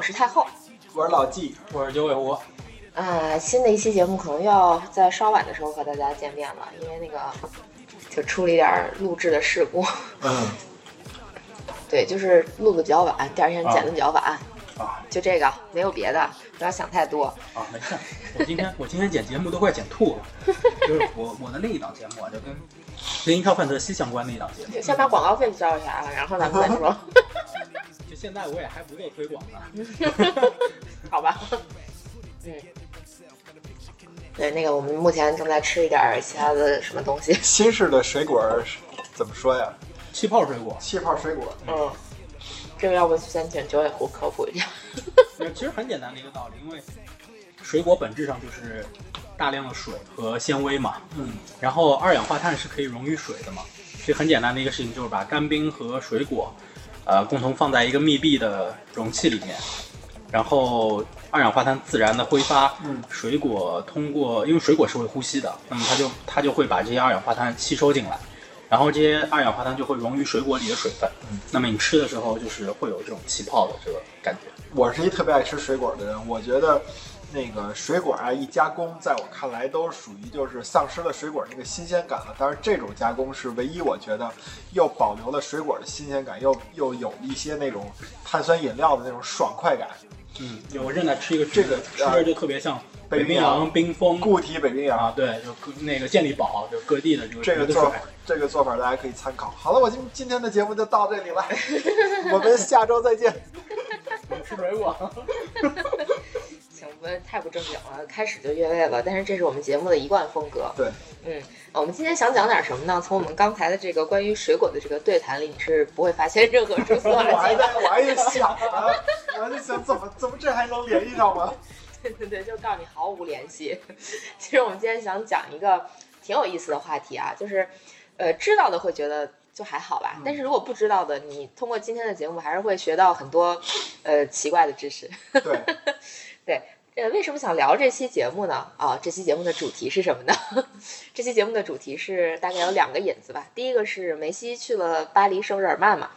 我是太后。我是老纪，我是九尾狐。啊，新的一期节目可能要在稍晚的时候和大家见面了，因为那个就出了一点录制的事故。嗯，对，就是录的比较晚，第二天剪的比较晚。啊，就这个，没有别的，不要想太多。啊，没事。我今天我今天剪节目都快剪吐了，就是我我的另一档节目啊，就跟跟英超范特西相关的一档节目。先把广告费交一下啊，然后咱们再说。就现在我也还不够推广呢。好吧。嗯。对，那个我们目前正在吃一点其他的什么东西。新式的水果怎么说呀？气泡水果。气泡水果。嗯。这个要不先请九尾狐科普一下。其实很简单的一个道理，因为水果本质上就是大量的水和纤维嘛。嗯。然后二氧化碳是可以溶于水的嘛？这很简单的一个事情，就是把干冰和水果，呃，共同放在一个密闭的容器里面，然后二氧化碳自然的挥发。嗯。水果通过，因为水果是会呼吸的，那么它就它就会把这些二氧化碳吸收进来。然后这些二氧化碳就会溶于水果里的水分，嗯，那么你吃的时候就是会有这种气泡的这个感觉。我是一特别爱吃水果的人，我觉得那个水果啊一加工，在我看来都属于就是丧失了水果那个新鲜感了。但是这种加工是唯一我觉得又保留了水果的新鲜感，又又有一些那种碳酸饮料的那种爽快感。嗯，我正在吃一个这个吃着就特别像。北冰洋冰封固体北冰洋啊，对，就那个健力宝，就各地的这个这个做这个做法，大家可以参考。好了，我今今天的节目就到这里了，我们下周再见。我吃水果。太不正经了，开始就越位了。但是这是我们节目的一贯风格。对，嗯，我们今天想讲点什么呢？从我们刚才的这个关于水果的这个对谈里，你是不会发现任何蛛丝马迹。我还在，我还在想啊，我还在想怎么怎么这还能联系上吗？对对对，就告诉你毫无联系。其实我们今天想讲一个挺有意思的话题啊，就是，呃，知道的会觉得就还好吧，但是如果不知道的，你通过今天的节目还是会学到很多，呃，奇怪的知识。对，对，呃，为什么想聊这期节目呢？啊，这期节目的主题是什么呢？这期节目的主题是大概有两个引子吧。第一个是梅西去了巴黎圣日耳曼嘛，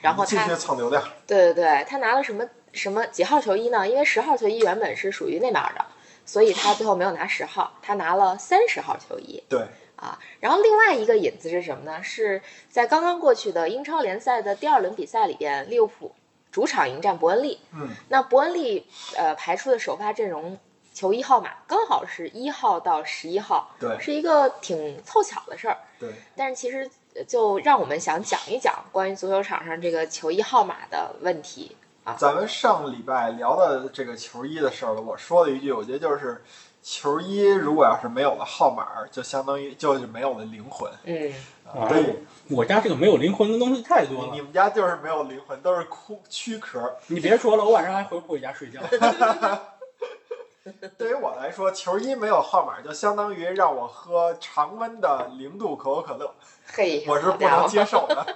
然后他蹭流量。对对对，他拿了什么？什么几号球衣呢？因为十号球衣原本是属于内马尔的，所以他最后没有拿十号，他拿了三十号球衣。对啊，然后另外一个引子是什么呢？是在刚刚过去的英超联赛的第二轮比赛里边，利物浦主场迎战伯恩利。嗯，那伯恩利呃排出的首发阵容球衣号码刚好是一号到十一号，对，是一个挺凑巧的事儿。对，但是其实就让我们想讲一讲关于足球场上这个球衣号码的问题啊。咱们上礼拜聊的这个球衣的事儿了，我说了一句，我觉得就是球衣如果要是没有了号码，就相当于就是没有了灵魂。嗯，对，我家这个没有灵魂的东西太多了。你们家就是没有灵魂，都是枯躯壳。你别说了，我晚上还回不回家睡觉。对于我来说，球衣没有号码，就相当于让我喝常温的零度可口可乐。嘿，我是不能接受的。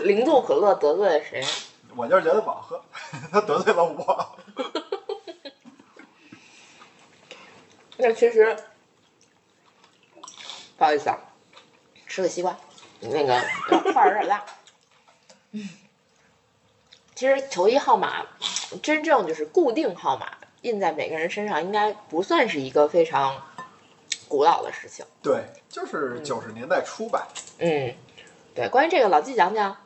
零度可乐得罪了谁？我就是觉得不好喝，他 得罪了我。那其实不好意思啊，吃个西瓜，那个块儿有点大。嗯其实球衣号码真正就是固定号码印在每个人身上，应该不算是一个非常古老的事情。对，就是九十年代初吧。嗯，对，关于这个老季讲讲。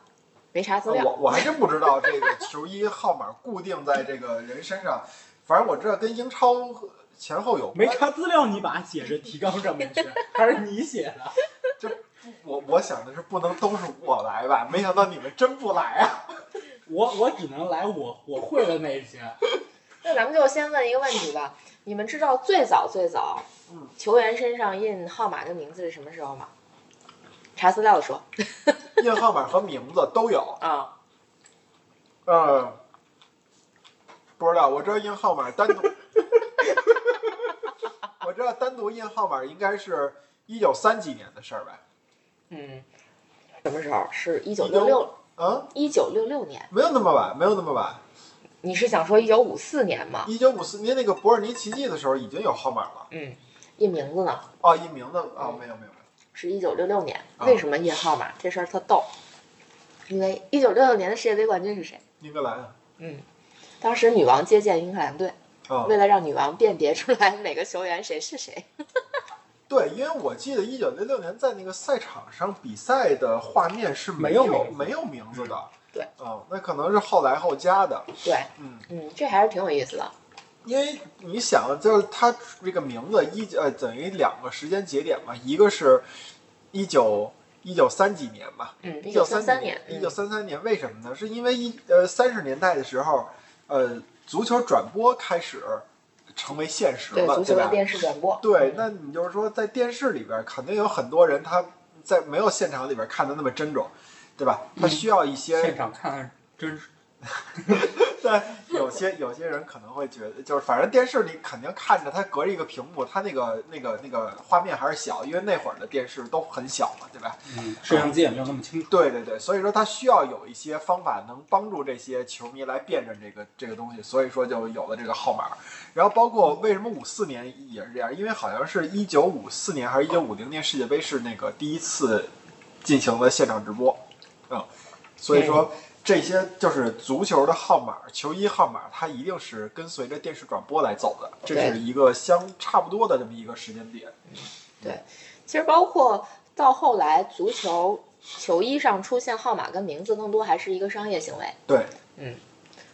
没啥资料，我我还真不知道这个球衣号码固定在这个人身上。反正我知道跟英超前后有。没查资料，你把它写着提纲上面去，还是你写的？就我我想的是不能都是我来吧，没想到你们真不来啊！我我只能来我我会的那些。那咱们就先问一个问题吧，你们知道最早最早，嗯，球员身上印号码跟名字是什么时候吗？查资料的说，印号码和名字都有 啊。嗯，不知道，我知道印号码单独，我知道单独印号码应该是一九三几年的事儿吧。嗯，什么时候？是一九六六？嗯，一九六六年。没有那么晚，没有那么晚。你是想说一九五四年吗？一九五四年那个伯尔尼奇迹的时候已经有号码了。嗯，印名字呢？哦，印名字啊，没有没有没有。是一九六六年，为什么印号码？这事儿特逗。因为一九六六年的世界杯冠军是谁？英格兰啊，嗯，当时女王接见英格兰队，啊为了让女王辨别出来每个球员谁是谁。对，因为我记得一九六六年在那个赛场上比赛的画面是没有有没有名字的。对，啊，那可能是后来后加的。对，嗯，嗯，这还是挺有意思的。因为你想，就是它这个名字一呃等于两个时间节点嘛，一个是一九一九三几年嘛，嗯，一一九三三三年，一九三三年，为什么呢？是因为一呃三十年代的时候，呃，足球转播开始成为现实了，对吧？足球的电视转播。对，那你就是说，在电视里边，肯定有很多人他在没有现场里边看的那么真种，对吧？他需要一些现场看真是 但有些有些人可能会觉得，就是反正电视里肯定看着它隔着一个屏幕，它那个那个那个画面还是小，因为那会儿的电视都很小嘛，对吧？嗯，摄像机也没有那么清楚。对对对，所以说它需要有一些方法能帮助这些球迷来辨认这个这个东西，所以说就有了这个号码。然后包括为什么五四年也是这样，因为好像是一九五四年还是一九五零年世界杯是那个第一次进行了现场直播，嗯，所以说。这些就是足球的号码，球衣号码，它一定是跟随着电视转播来走的，这是一个相差不多的这么一个时间点。对其实包括到后来，足球球衣上出现号码跟名字，更多还是一个商业行为。对，嗯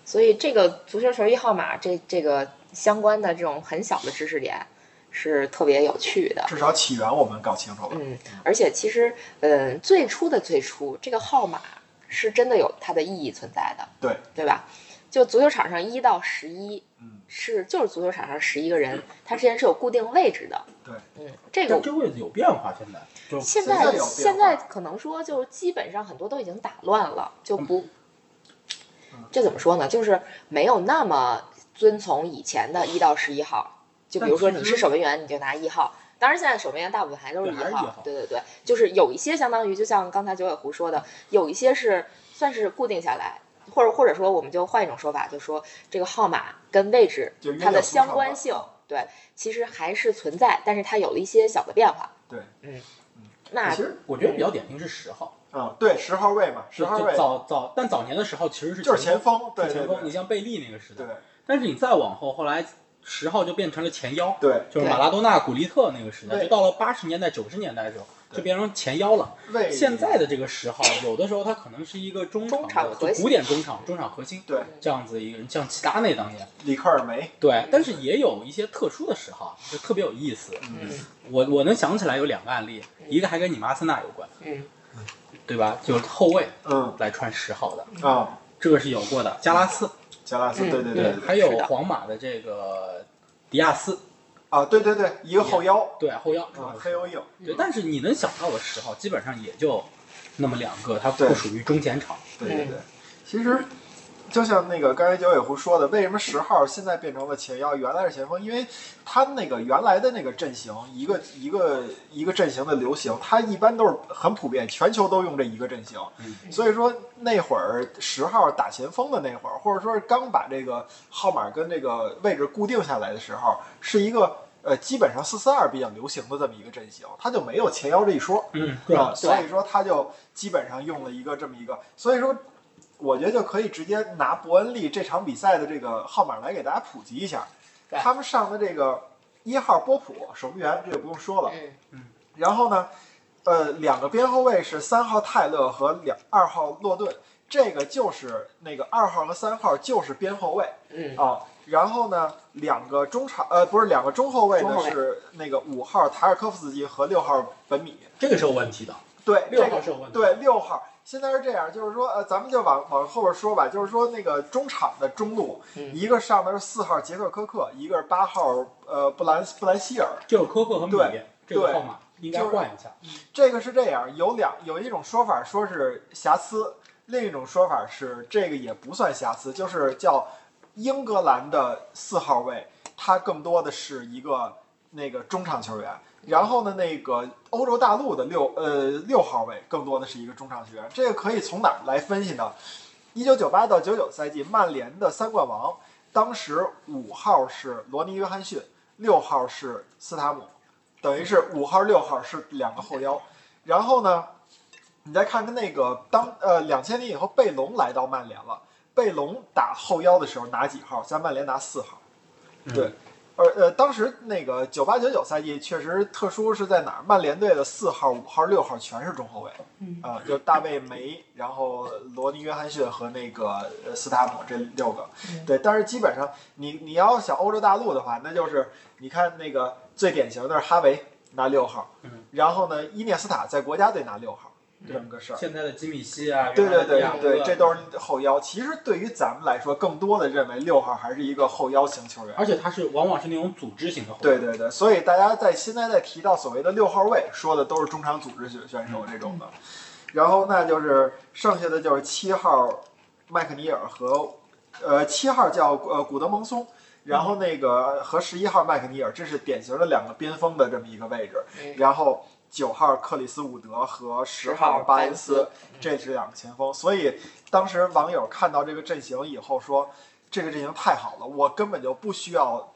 所以这个足球球衣号码这这个相关的这种很小的知识点是特别有趣的。至少起源我们搞清楚了。嗯，而且其实，嗯，最初的最初，这个号码是真的有它的意义存在的，对，对吧？就足球场上一到十一嗯，是就是足球场上十一个人，他之间是有固定位置的。对，嗯，这个但这位置有变化，现在就现现在现在可能说就基本上很多都已经打乱了，就不嗯，这怎么说呢？就是没有那么遵从以前的一到十一号。就比如说你是守门员，你就拿一号。当然，现在守门员大部分还都是一号对。对对对，就是有一些相当于，就像刚才九尾狐说的，有一些是算是固定下来，或者或者说我们就换一种说法，就说这个号码跟位置它的相关性，对，其实还是存在，但是它有了一些小的变化。对，嗯，那其实我觉得比较典型是十号，嗯，对，十号位嘛，十号位早早，但早年的时候其实是就是前前锋，对前锋。你像贝利那个时代对，但是你再往后，后来十号就变成了前腰，对就是马拉多纳、古利特那个时代，就到了八十年代、九十年代的时候，就变成前腰了。现在的这个十号，有的时候他可能是一个中中场就古典中场、中场核心对这样子一个人，像齐达内当年。里克尔梅，对，但是也有一些特殊的十号，就特别有意思。嗯，我我能想起来有两个案例，一个还跟你们阿森纳有关，嗯对吧？就是后卫嗯来穿十号的，啊，这个是有过的。加拉斯，加拉斯，嗯对对对对还有皇马的这个迪亚斯，啊，对对对，一个后腰。对后腰，啊，黑又硬，对，但是你能想到的十号基本上也就那么两个，它不属于中前场。对对对，其实就像那个刚才九尾狐说的，为什么十号现在变成了前腰，原来是前锋？因为他那个原来的那个阵型，一个一个一个阵型的流行，它一般都是很普遍，全球都用这一个阵型。嗯所以说那会儿十号打前锋的那会儿，或者说是刚把这个号码跟这个位置固定下来的时候，是一个。呃，基本上四四二比较流行的这么一个阵型，它就没有前腰这一说。嗯，啊，所以说他就基本上用了一个这么一个，所以说我觉得就可以直接拿伯恩利这场比赛的这个号码来给大家普及一下。他们上的这个一号波普守门员，这个不用说了。嗯然后呢，呃，两个边后卫是三号泰勒和两二号洛顿，这个就是那个二号和三号就是边后卫嗯啊。然后呢，两个中场呃不是两个中后卫中后卫呢是那个五号塔尔科夫斯基和六号本米。这个是有问题的，对，六这个号是有问题。对，六号现在是这样，就是说，呃，咱们就往往后边说吧，就是说那个中场的中路，嗯一个上的是四号杰克科克，一个是八号呃布兰布兰希尔，就是科克和米这个号码应该换一下。这个是这样，有两有一种说法说是瑕疵，另一种说法是这个也不算瑕疵，就是叫英格兰的四号位，他更多的是一个那个中场球员。然后呢，那个欧洲大陆的六呃六号位更多的是一个中场球员。这个可以从哪儿来分析呢？一九九八到九九赛季，曼联的三冠王，当时五号是罗尼·约翰逊，六号是斯塔姆，等于是五号六号是两个后腰。然后呢，你再看看那个当呃两千年以后贝隆来到曼联了，贝隆打后腰的时候拿几号？在曼联拿四号。对，而呃当时那个九八九九赛季确实特殊是在哪儿？曼联队的四号、五号、六号全是中后卫，嗯啊、就大卫梅，然后罗尼约翰逊和那个呃斯塔姆这六个。嗯对，但是基本上你你要想欧洲大陆的话，那就是你看那个最典型的是哈维拿六号，嗯然后呢伊涅斯塔在国家队拿六号，这么个事儿。现在的吉米西啊，对对对对，这都是后腰。其实对于咱们来说，更多的认为六号还是一个后腰型球员。而且他是往往是那种组织型的。对对对，所以大家在现在在提到所谓的六号位，说的都是中场组织选选手这种的。然后那就是剩下的就是七号麦克尼尔和呃七号叫呃古德蒙松，然后那个和十一号麦克尼尔，这是典型的两个边锋的这么一个位置。嗯然后九号克里斯伍德和十号巴恩斯，这是两个前锋。所以当时网友看到这个阵型以后说，这个阵型太好了，我根本就不需要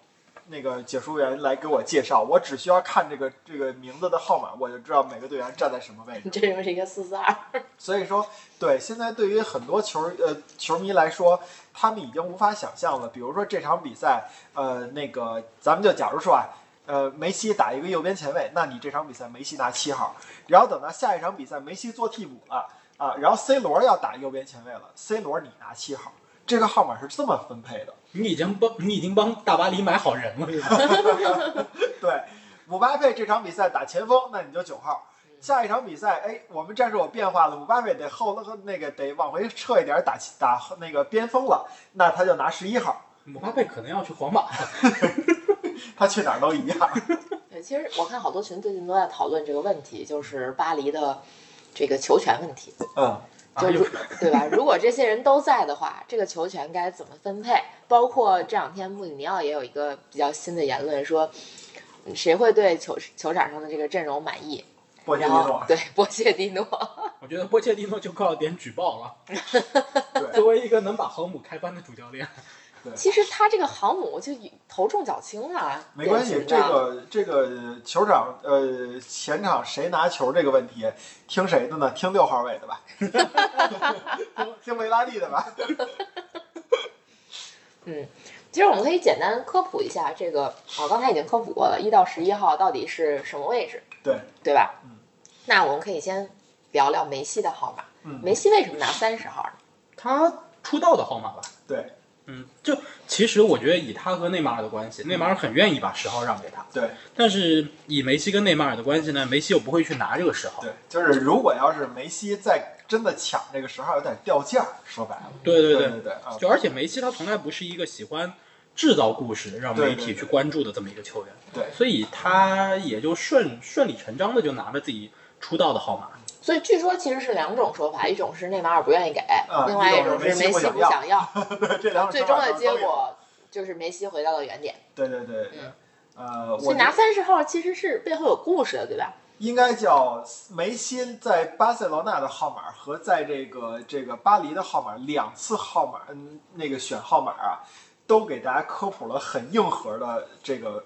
那个解说员来给我介绍，我只需要看这个这个名字的号码，我就知道每个队员站在什么位置。这认为是一个四四二。所以说，对现在对于很多球呃球迷来说，他们已经无法想象了。比如说这场比赛，呃，那个咱们就假如说啊，呃，梅西打一个右边前卫，那你这场比赛梅西拿七号，然后等到下一场比赛梅西做替补了啊，然后 C 罗要打右边前卫了，C 罗你拿七号，这个号码是这么分配的。你已经帮你已经帮大巴黎买好人了，是吧？对，姆巴佩这场比赛打前锋，那你就九号。下一场比赛，哎，我们战术有变化了，姆巴佩得后那个得往回撤一点，打打那个边锋了，那他就拿十一号，姆巴佩可能要去皇马了。他去哪儿都一样。对，其实我看好多群最近都在讨论这个问题，就是巴黎的这个球权问题，嗯，就如对吧？如果这些人都在的话，这个球权该怎么分配？包括这两天穆里尼奥也有一个比较新的言论，说嗯谁会对球球场上的这个阵容满意？波切蒂诺，对波切蒂诺，我觉得波切蒂诺就靠点举报了。对作为一个能把航母开翻的主教练，其实他这个航母就头重脚轻啊，没关系这个这个球场呃前场谁拿球这个问题，听谁的呢？听六号位的吧，听听维拉蒂的吧。嗯，其实我们可以简单科普一下这个，我、刚才已经科普过了，一到十一号到底是什么位置，对，对吧？嗯，那我们可以先聊聊梅西的号码。嗯，梅西为什么拿三十号呢？他出道的号码吧。对嗯，就其实我觉得以他和内马尔的关系，内马尔很愿意把十号让给他，对但是以梅西跟内马尔的关系呢，梅西又不会去拿这个十号。对，就是如果要是梅西再真的抢这个十号，有点掉价，说白了。对对对对对啊，就而且梅西他从来不是一个喜欢制造故事让媒体去关注的这么一个球员，对所以他也就顺顺理成章的就拿了自己出道的号码。所以据说其实是两种说法，一种是内马尔不愿意给，啊另外一一种是梅西不想要。对这两种最终的。结果就是梅西回到了原点。对对对，嗯呃，所以拿三十号其实是背后有故事的，对吧？应该叫梅西在巴塞罗那的号码和在这个这个巴黎的号码两次号码，嗯，那个选号码啊，都给大家科普了很硬核的这个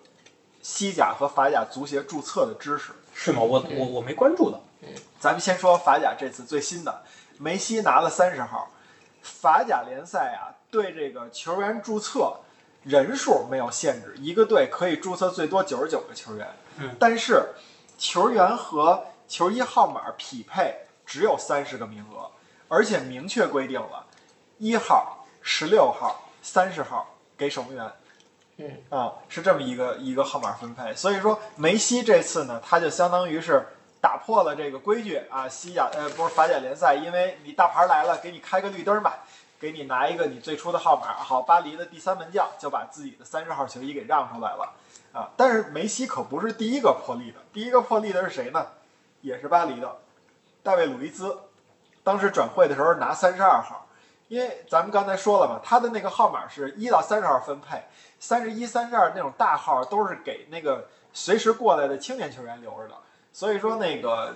西甲和法甲足协注册的知识。是吗？我我我没关注的。咱们先说法甲这次最新的，梅西拿了三十号。法甲联赛啊，对这个球员注册人数没有限制，一个队可以注册最多九十九个球员。嗯，但是球员和球衣号码匹配只有三十个名额，而且明确规定了，一号、十六号、三十号给守门员。嗯啊，是这么一个一个号码分配。所以说梅西这次呢，他就相当于是打破了这个规矩啊，西甲呃不是法甲联赛，因为你大牌来了，给你开个绿灯吧，给你拿一个你最初的号码。好，巴黎的第三门将就把自己的三十号球衣给让出来了啊。但是梅西可不是第一个破例的，第一个破例的是谁呢？也是巴黎的大卫·鲁伊兹，当时转会的时候拿三十二号，因为咱们刚才说了嘛，他的那个号码是一到三十号分配。三十一、三十二那种大号都是给那个随时过来的青年球员留着的，所以说那个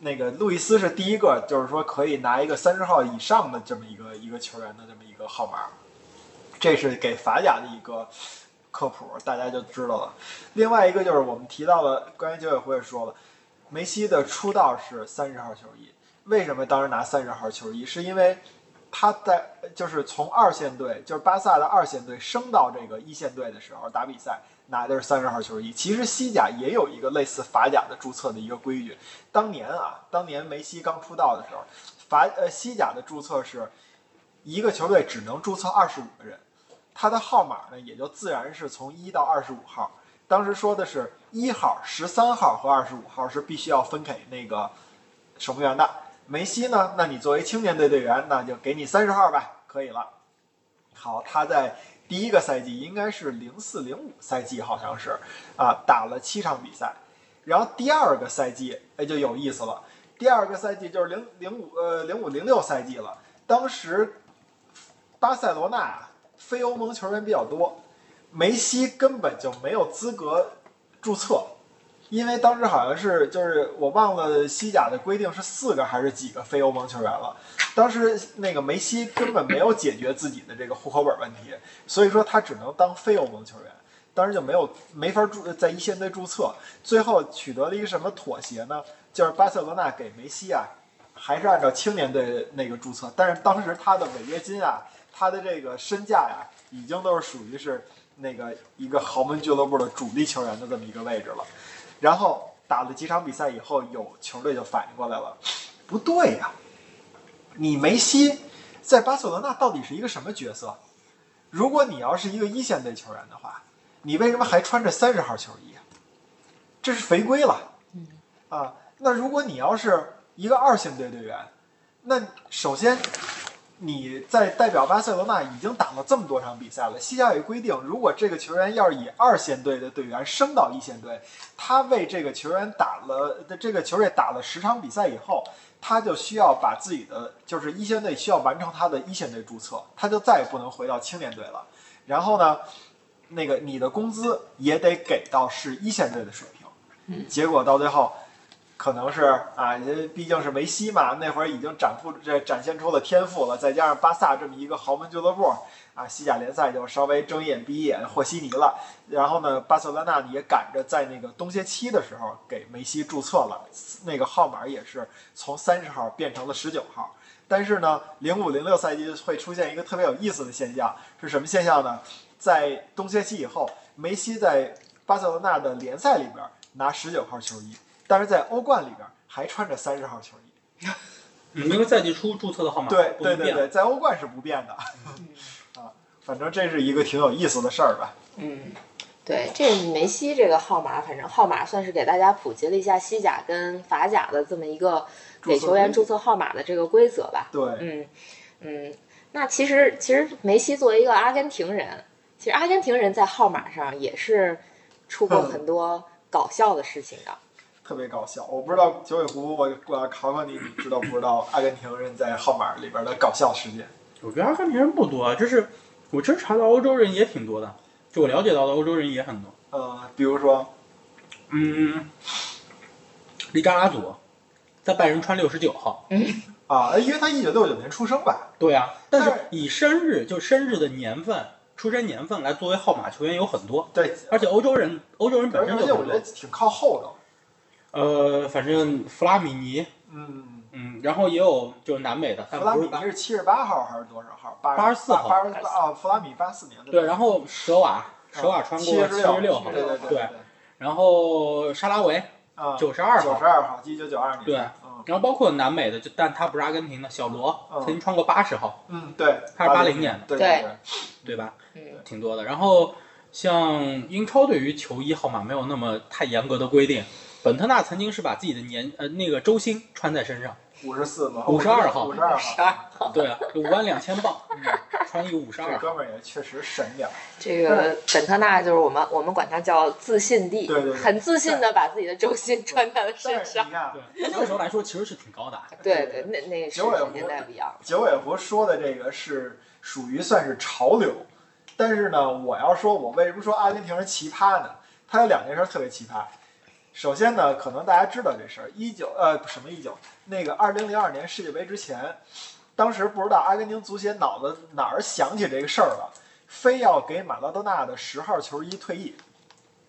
那个路易斯是第一个，就是说可以拿一个三十号以上的这么一个一个球员的这么一个号码，这是给法甲的一个科普，大家就知道了。另外一个就是我们提到了，关于九尾狐也说了，梅西的出道是三十号球衣，为什么当时拿三十号球衣？是因为他在就是从二线队，就是巴萨的二线队升到这个一线队的时候打比赛，拿的是三十号球衣。其实西甲也有一个类似法甲的注册的一个规矩。当年啊，当年梅西刚出道的时候，法呃西甲的注册是一个球队只能注册二十五个人，他的号码呢也就自然是从一到二十五号。当时说的是一号、十三号和二十五号是必须要分给那个守门员的。梅西呢？那你作为青年队队员，那就给你三十号吧，可以了。好，他在第一个赛季应该是零四零五赛季，好像是啊，打了七场比赛。然后第二个赛季，哎，就有意思了。第二个赛季就是零零五呃零五零六赛季了。当时巴塞罗那，非欧盟球员比较多，梅西根本就没有资格注册。因为当时好像是就是我忘了西甲的规定是四个还是几个非欧盟球员了。当时那个梅西根本没有解决自己的这个户口本问题，所以说他只能当非欧盟球员。当时就没有没法注在一线队注册。最后取得了一个什么妥协呢？就是巴塞罗那给梅西啊，还是按照青年队那个注册，但是当时他的违约金啊，他的这个身价呀，已经都是属于是那个一个豪门俱乐部的主力球员的这么一个位置了。然后打了几场比赛以后，有球队就反应过来了，不对呀，你梅西在巴塞罗那到底是一个什么角色？如果你要是一个一线队球员的话，你为什么还穿着三十号球衣？这是违规了。啊，那如果你要是一个二线队队员，那首先。你在代表巴塞罗那已经打了这么多场比赛了。西甲有规定，如果这个球员要是以二线队的队员升到一线队，他为这个球员打了的这个球队打了十场比赛以后，他就需要把自己的就是一线队需要完成他的一线队注册，他就再也不能回到青年队了。然后呢，那个你的工资也得给到是一线队的水平。结果到最后。可能是啊，因为毕竟是梅西嘛，那会儿已经展出这展现出了天赋了，再加上巴萨这么一个豪门俱乐部啊，西甲联赛就稍微睁一眼闭一眼和稀泥了。然后呢，巴塞罗那也赶着在那个冬歇期的时候给梅西注册了，那个号码也是从三十号变成了十九号。但是呢，零五零六赛季会出现一个特别有意思的现象，是什么现象呢？在冬歇期以后，梅西在巴塞罗那的联赛里边拿十九号球衣。但是在欧冠里边还穿着三十号球衣，嗯，因为赛季初注册的号码对对对对，在欧冠是不变的，啊，反正这是一个挺有意思的事儿吧。嗯，对，这梅西这个号码，反正号码算是给大家普及了一下西甲跟法甲的这么一个给球员注册号码的这个规则吧。对，嗯嗯，那其实其实梅西作为一个阿根廷人，其实阿根廷人在号码上也是出过很多搞笑的事情的。特别搞笑，我不知道九尾狐，我我要考考你，你知道不知道 阿根廷人在号码里边的搞笑事件？我觉得阿根廷人不多，就是我真查到欧洲人也挺多的，就我了解到的欧洲人也很多。呃，比如说，嗯，利扎拉祖在拜仁穿六十九号。嗯啊，因为他一九六九年出生吧？对啊，但是以生日就生日的年份、出生年份来作为号码球员有很多。对，而且欧洲人欧洲人本身就我觉得挺靠后的。呃，反正弗拉米尼，嗯嗯，然后也有就是南美的，弗拉米尼是七十八号还是多少号？八十四号。八十四啊，弗拉米八四年的。对，然后舍瓦，舍瓦穿过七十六号，对对对。然后沙拉维，啊，九十二号，九十二号，一九九二年。对，然后包括南美的，就但他不是阿根廷的，小罗曾经穿过八十号，嗯，对，他是八零年的，对对对吧？嗯，挺多的。然后像英超对于球衣号码没有那么太严格的规定。本特纳曾经是把自己的年呃那个周薪穿在身上，五十四吗？五十二号，五十二号，对啊，五万两千磅，穿一个五十二。这哥们儿也确实神点。这个本特纳就是我们我们管他叫自信帝，对对，很自信的把自己的周薪穿在了身上。对，那个时候来说其实是挺高的。对对，那那个九尾狐年代不一样。九尾狐说的这个是属于算是潮流，但是呢，我要说我为什么说阿根廷是奇葩呢？他有两件事特别奇葩。首先呢，可能大家知道这事儿，一九呃什么一九，那个二零零二年世界杯之前，当时不知道阿根廷足协脑子哪儿想起这个事儿了，非要给马拉多纳的十号球衣退役，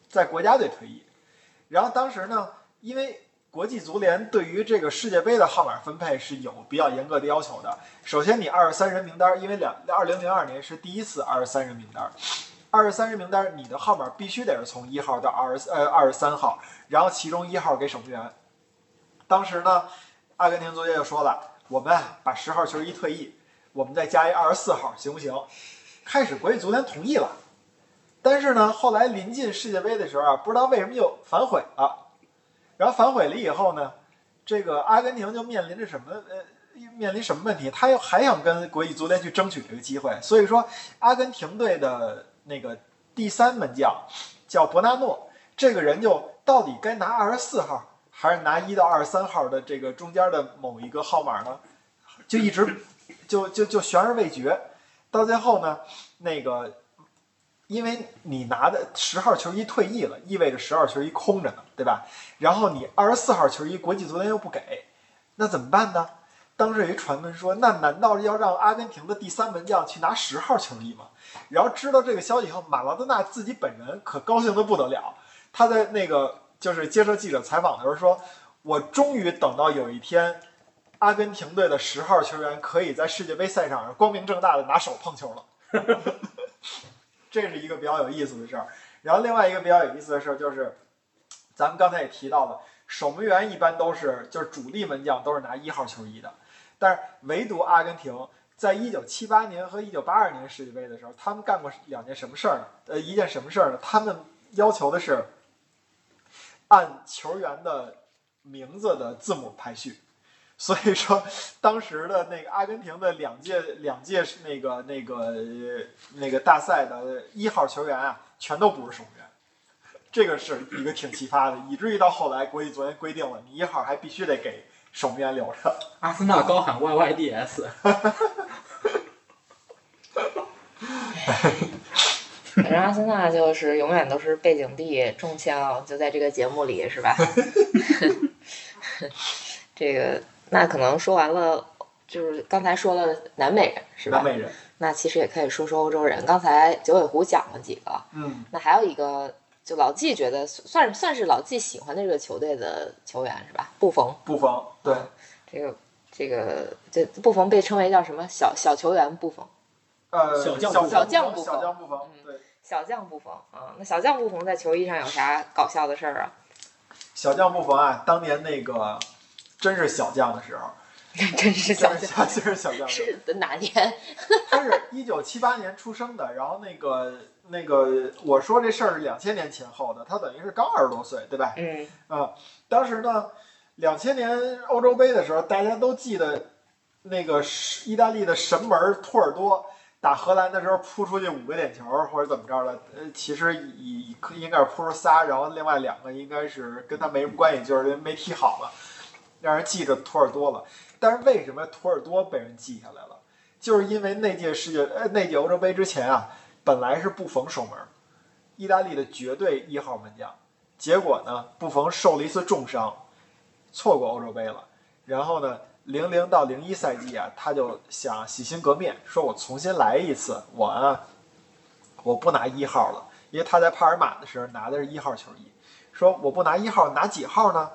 在国家队退役。然后当时呢，因为国际足联对于这个世界杯的号码分配是有比较严格的要求的。首先，你二十三人名单，因为两二零零二年是第一次二十三人名单，二十三人名单，你的号码必须得是从一号到二十呃二十三号，然后其中一号给守门员。当时呢，阿根廷足协就说了，我们把十号球衣退役，我们再加一二十四号，行不行？开始国际足联同意了，但是呢，后来临近世界杯的时候啊，不知道为什么又反悔了。然后反悔了以后呢，这个阿根廷就面临着什么呃，面临什么问题？他又还想跟国际足联去争取这个机会。所以说，阿根廷队的那个第三门将叫伯纳诺，这个人就到底该拿二十四号，还是拿一到二十三号的这个中间的某一个号码呢？就一直就就就悬而未决。到最后呢，那个，因为你拿的十号球衣退役了，意味着十号球衣空着呢，对吧？然后你二十四号球衣国际足联又不给，那怎么办呢？当时有一传闻说，那难道要让阿根廷的第三门将去拿十号球衣吗？然后知道这个消息以后，马拉多纳自己本人可高兴的不得了。他在那个就是接受记者采访的时候说：“我终于等到有一天。”阿根廷队的十号球员可以在世界杯赛场上光明正大的拿手碰球了，这是一个比较有意思的事儿。然后另外一个比较有意思的事儿就是，咱们刚才也提到了，守门员一般都是就是主力门将都是拿一号球衣的，但是唯独阿根廷在一九七八年和一九八二年世界杯的时候，他们干过两件什么事儿呢？呃，一件什么事儿呢？他们要求的是按球员的名字的字母排序。所以说，当时的那个阿根廷的两届两届那个那个那个大赛的一号球员啊，全都不是守门员，这个是一个挺奇葩的，以至于到后来国际足联规定了，你一号还必须得给守门员留着。阿森纳高喊 YYDS，反正阿森纳就是永远都是背景地中枪，就在这个节目里是吧？这个。那可能说完了，就是刚才说了南美人是吧？南美人。那其实也可以说说欧洲人。刚才九尾狐讲了几个，嗯。那还有一个，就老季觉得算算是老季喜欢的这个球队的球员是吧？布冯。布冯，对。这个这个这布冯被称为叫什么？小小球员布冯。呃，小将小将布冯。小将布冯，对。小将布冯啊，那小将布冯在球衣上有啥搞笑的事儿啊？小将布冯啊，当年那个。真是小将的时候，真是小将，真是小将。是的哪年？他是一九七八年出生的，然后那个那个，我说这事儿是两千年前后的，他等于是刚二十多岁，对吧？嗯啊，当时呢，两千年欧洲杯的时候，大家都记得那个意大利的神门托尔多打荷兰的时候扑出去五个点球，或者怎么着了？呃，其实以应该是扑出仨，然后另外两个应该是跟他没什么关系，就是没踢好了。让人记着托尔多了，但是为什么托尔多被人记下来了？就是因为那届世界呃那届欧洲杯之前啊，本来是布冯守门，意大利的绝对一号门将，结果呢布冯受了一次重伤，错过欧洲杯了。然后呢，零零到零一赛季啊，他就想洗心革面，说我重新来一次，我啊我不拿一号了，因为他在帕尔马的时候拿的是一号球衣，说我不拿一号，拿几号呢？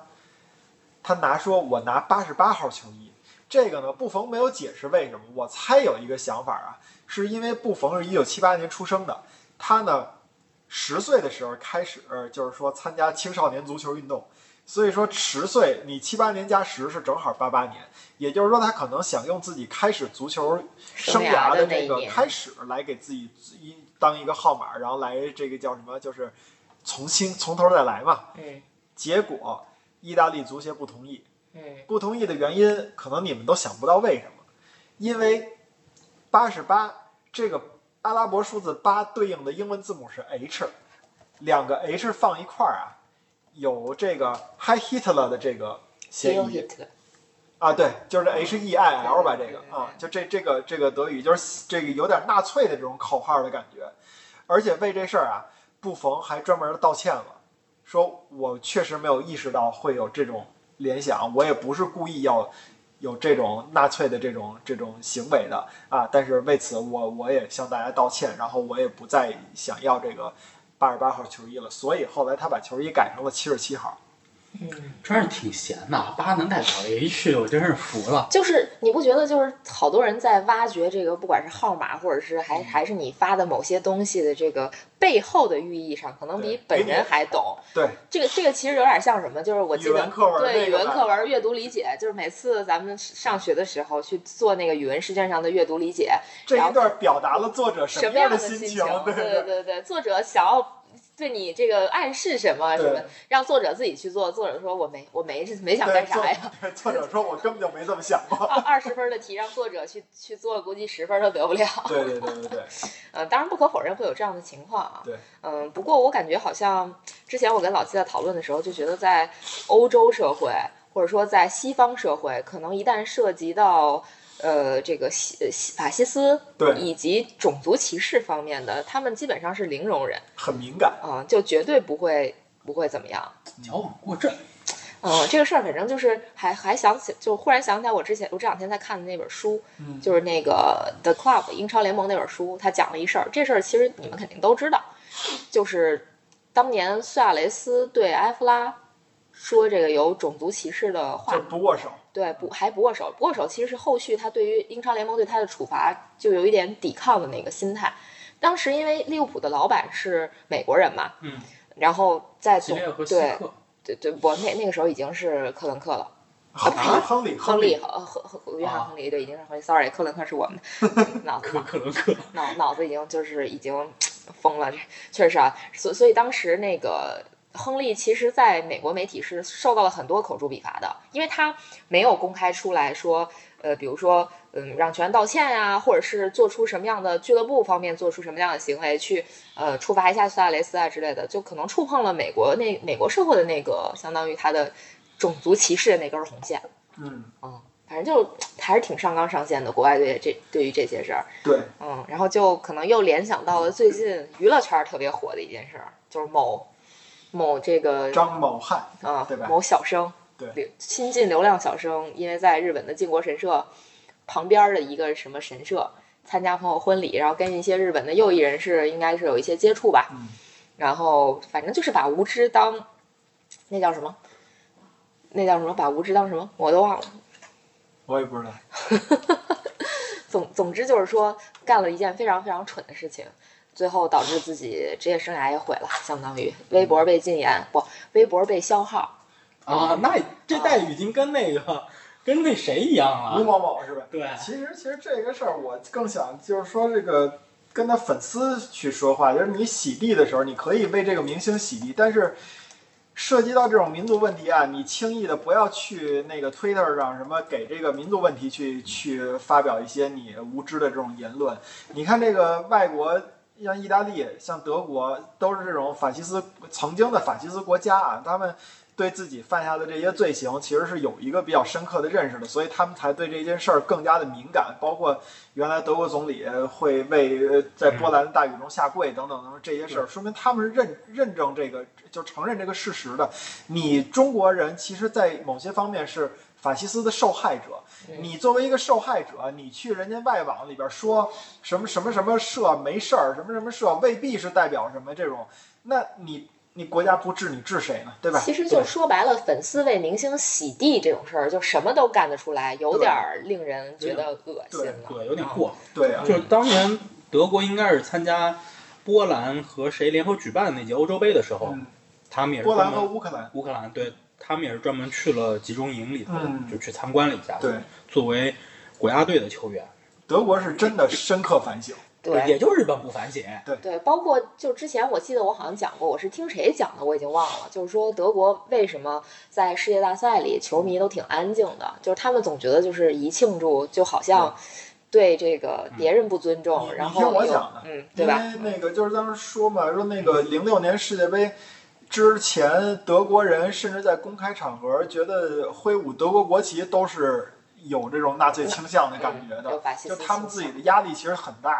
他拿说：“我拿八十八号球衣。”这个呢，布冯没有解释为什么。我猜有一个想法啊，是因为布冯是一九七八年出生的，他呢十岁的时候开始就是说参加青少年足球运动，所以说十岁你七八年加十是正好八八年，也就是说他可能想用自己开始足球生涯的这个开始来给自己一当一个号码，然后来这个叫什么，就是从新从头再来嘛。嗯。结果。意大利足协不同意，嗯，不同意的原因可能你们都想不到为什么，因为八十八这个阿拉伯数字八对应的英文字母是 H，两个 H 放一块儿啊，有这个 High Hitler 的这个嫌疑啊，对，就是 H E I L 吧，这个啊，就这这个这个德语就是这个有点纳粹的这种口号的感觉，而且为这事儿啊，布冯还专门道歉了。说我确实没有意识到会有这种联想，我也不是故意要有这种纳粹的这种这种行为的啊。但是为此，我我也向大家道歉，然后我也不再想要这个八十八号球衣了。所以后来他把球衣改成了七十七号。嗯，真是挺闲的，巴能代表 H，我真是服了。就是你不觉得就是好多人在挖掘这个，不管是号码，或者是嗯还还是你发的某些东西的这个背后的寓意上，可能比本人还懂。对，这个这个其实有点像什么？就是我记得语文课文对语文课文阅读理解，就是每次咱们上学的时候去做那个语文试卷上的阅读理解，这一段表达了作者什么样的心情？对对对对对，作者想要对你这个暗示什么什么，让作者自己去做。作者说我没我没没想干啥呀？作作者说我根本就没这么想过。二二十分的题让作者去去做，估计十分都得不了。对对对对对，嗯，当然不可否认会有这样的情况啊。对，嗯，不过我感觉好像之前我跟老七在讨论的时候，就觉得在欧洲社会或者说在西方社会，可能一旦涉及到呃这个西呃西法西斯对以及种族歧视方面的，他们基本上是零容忍很敏感。啊、就绝对不会不会怎么样。矫枉过正，嗯，这个事儿反正就是还还想起，就忽然想起来我之前我这两天在看的那本书，嗯就是那个 The Club 英超联盟那本书，他讲了一事儿，这事儿其实你们肯定都知道，就是当年苏亚雷斯对埃弗拉说这个有种族歧视的话就，不握手。对不还不握手，不握手其实是后续他对于英超联盟对他的处罚就有一点抵抗的那个心态。当时因为利物浦的老板是美国人嘛，嗯，然后在对，对对，我那那个时候已经是克伦克了。亨啊亨利亨利呃，和和和约翰啊亨利对，已经是亨利。Sorry，克伦克是我们 脑子克克伦克，脑脑子已经就是已经 疯了，这确实啊。所所以当时那个亨利其实在美国媒体是受到了很多口诛笔伐的，因为他没有公开出来说，呃，比如说嗯让球员道歉呀、或者是做出什么样的俱乐部方面做出什么样的行为去呃处罚一下苏亚雷斯啊之类的，就可能触碰了美国那美国社会的那个相当于他的种族歧视的那根红线。嗯，反正就还是挺上纲上线的，国外对这对于这些事儿，对，嗯，然后就可能又联想到了最近娱乐圈儿特别火的一件事儿，就是某某这个张某汉，啊对吧某小生，对流新晋流量小生，因为在日本的靖国神社旁边的一个什么神社参加朋友婚礼，然后跟一些日本的右翼人士应该是有一些接触吧，嗯然后反正就是把无知当那叫什么？那叫什么？把无知当什么？我都忘了。我也不知道。总总之就是说，干了一件非常非常蠢的事情，最后导致自己职业生涯也毁了，相当于微博被禁言，不，微博被消号。啊，那这待遇已经跟那个跟那谁一样了吴了。某某是吧？对其实其实这个事儿，我更想就是说这个跟他粉丝去说话，就是你洗地的时候，你可以为这个明星洗地，但是涉及到这种民族问题啊，你轻易的不要去那个 Twitter 上什么给这个民族问题去去发表一些你无知的这种言论。你看这个外国。像意大利、像德国，都是这种法西斯曾经的法西斯国家啊，他们对自己犯下的这些罪行，其实是有一个比较深刻的认识的，所以他们才对这件事儿更加的敏感。包括原来德国总理会为呃在波兰的大雨中下跪等等等等这些事儿，说明他们是认认证这个，就承认这个事实的。你中国人其实，在某些方面是法西斯的受害者。你作为一个受害者，你去人家外网里边说什么什么什么社没事儿，什么什么社未必是代表什么这种，那你你国家不治你治谁呢？对吧？其实就说白了，粉丝为明星洗地这种事儿，就什么都干得出来，有点儿令人觉得恶心了。对，有点过。对啊，就是当年德国应该是参加波兰和谁联合举办的那届欧洲杯的时候，嗯他们也是波兰和乌克兰，乌克兰，对他们也是专门去了集中营里头，嗯就去参观了一下。对，作为国家队的球员，德国是真的深刻反省。对也就日本不反省。对对，包括就之前我记得我好像讲过，我是听谁讲的，我已经忘了。就是说德国为什么在世界大赛里球迷都挺安静的，就是他们总觉得就是一庆祝就好像对这个别人不尊重，你然后听我讲的嗯，对吧？因为那个就是当时说嘛，说那个零六年世界杯之前，德国人甚至在公开场合觉得挥舞德国国旗都是有这种纳粹倾向的感觉的，就他们自己的压力其实很大。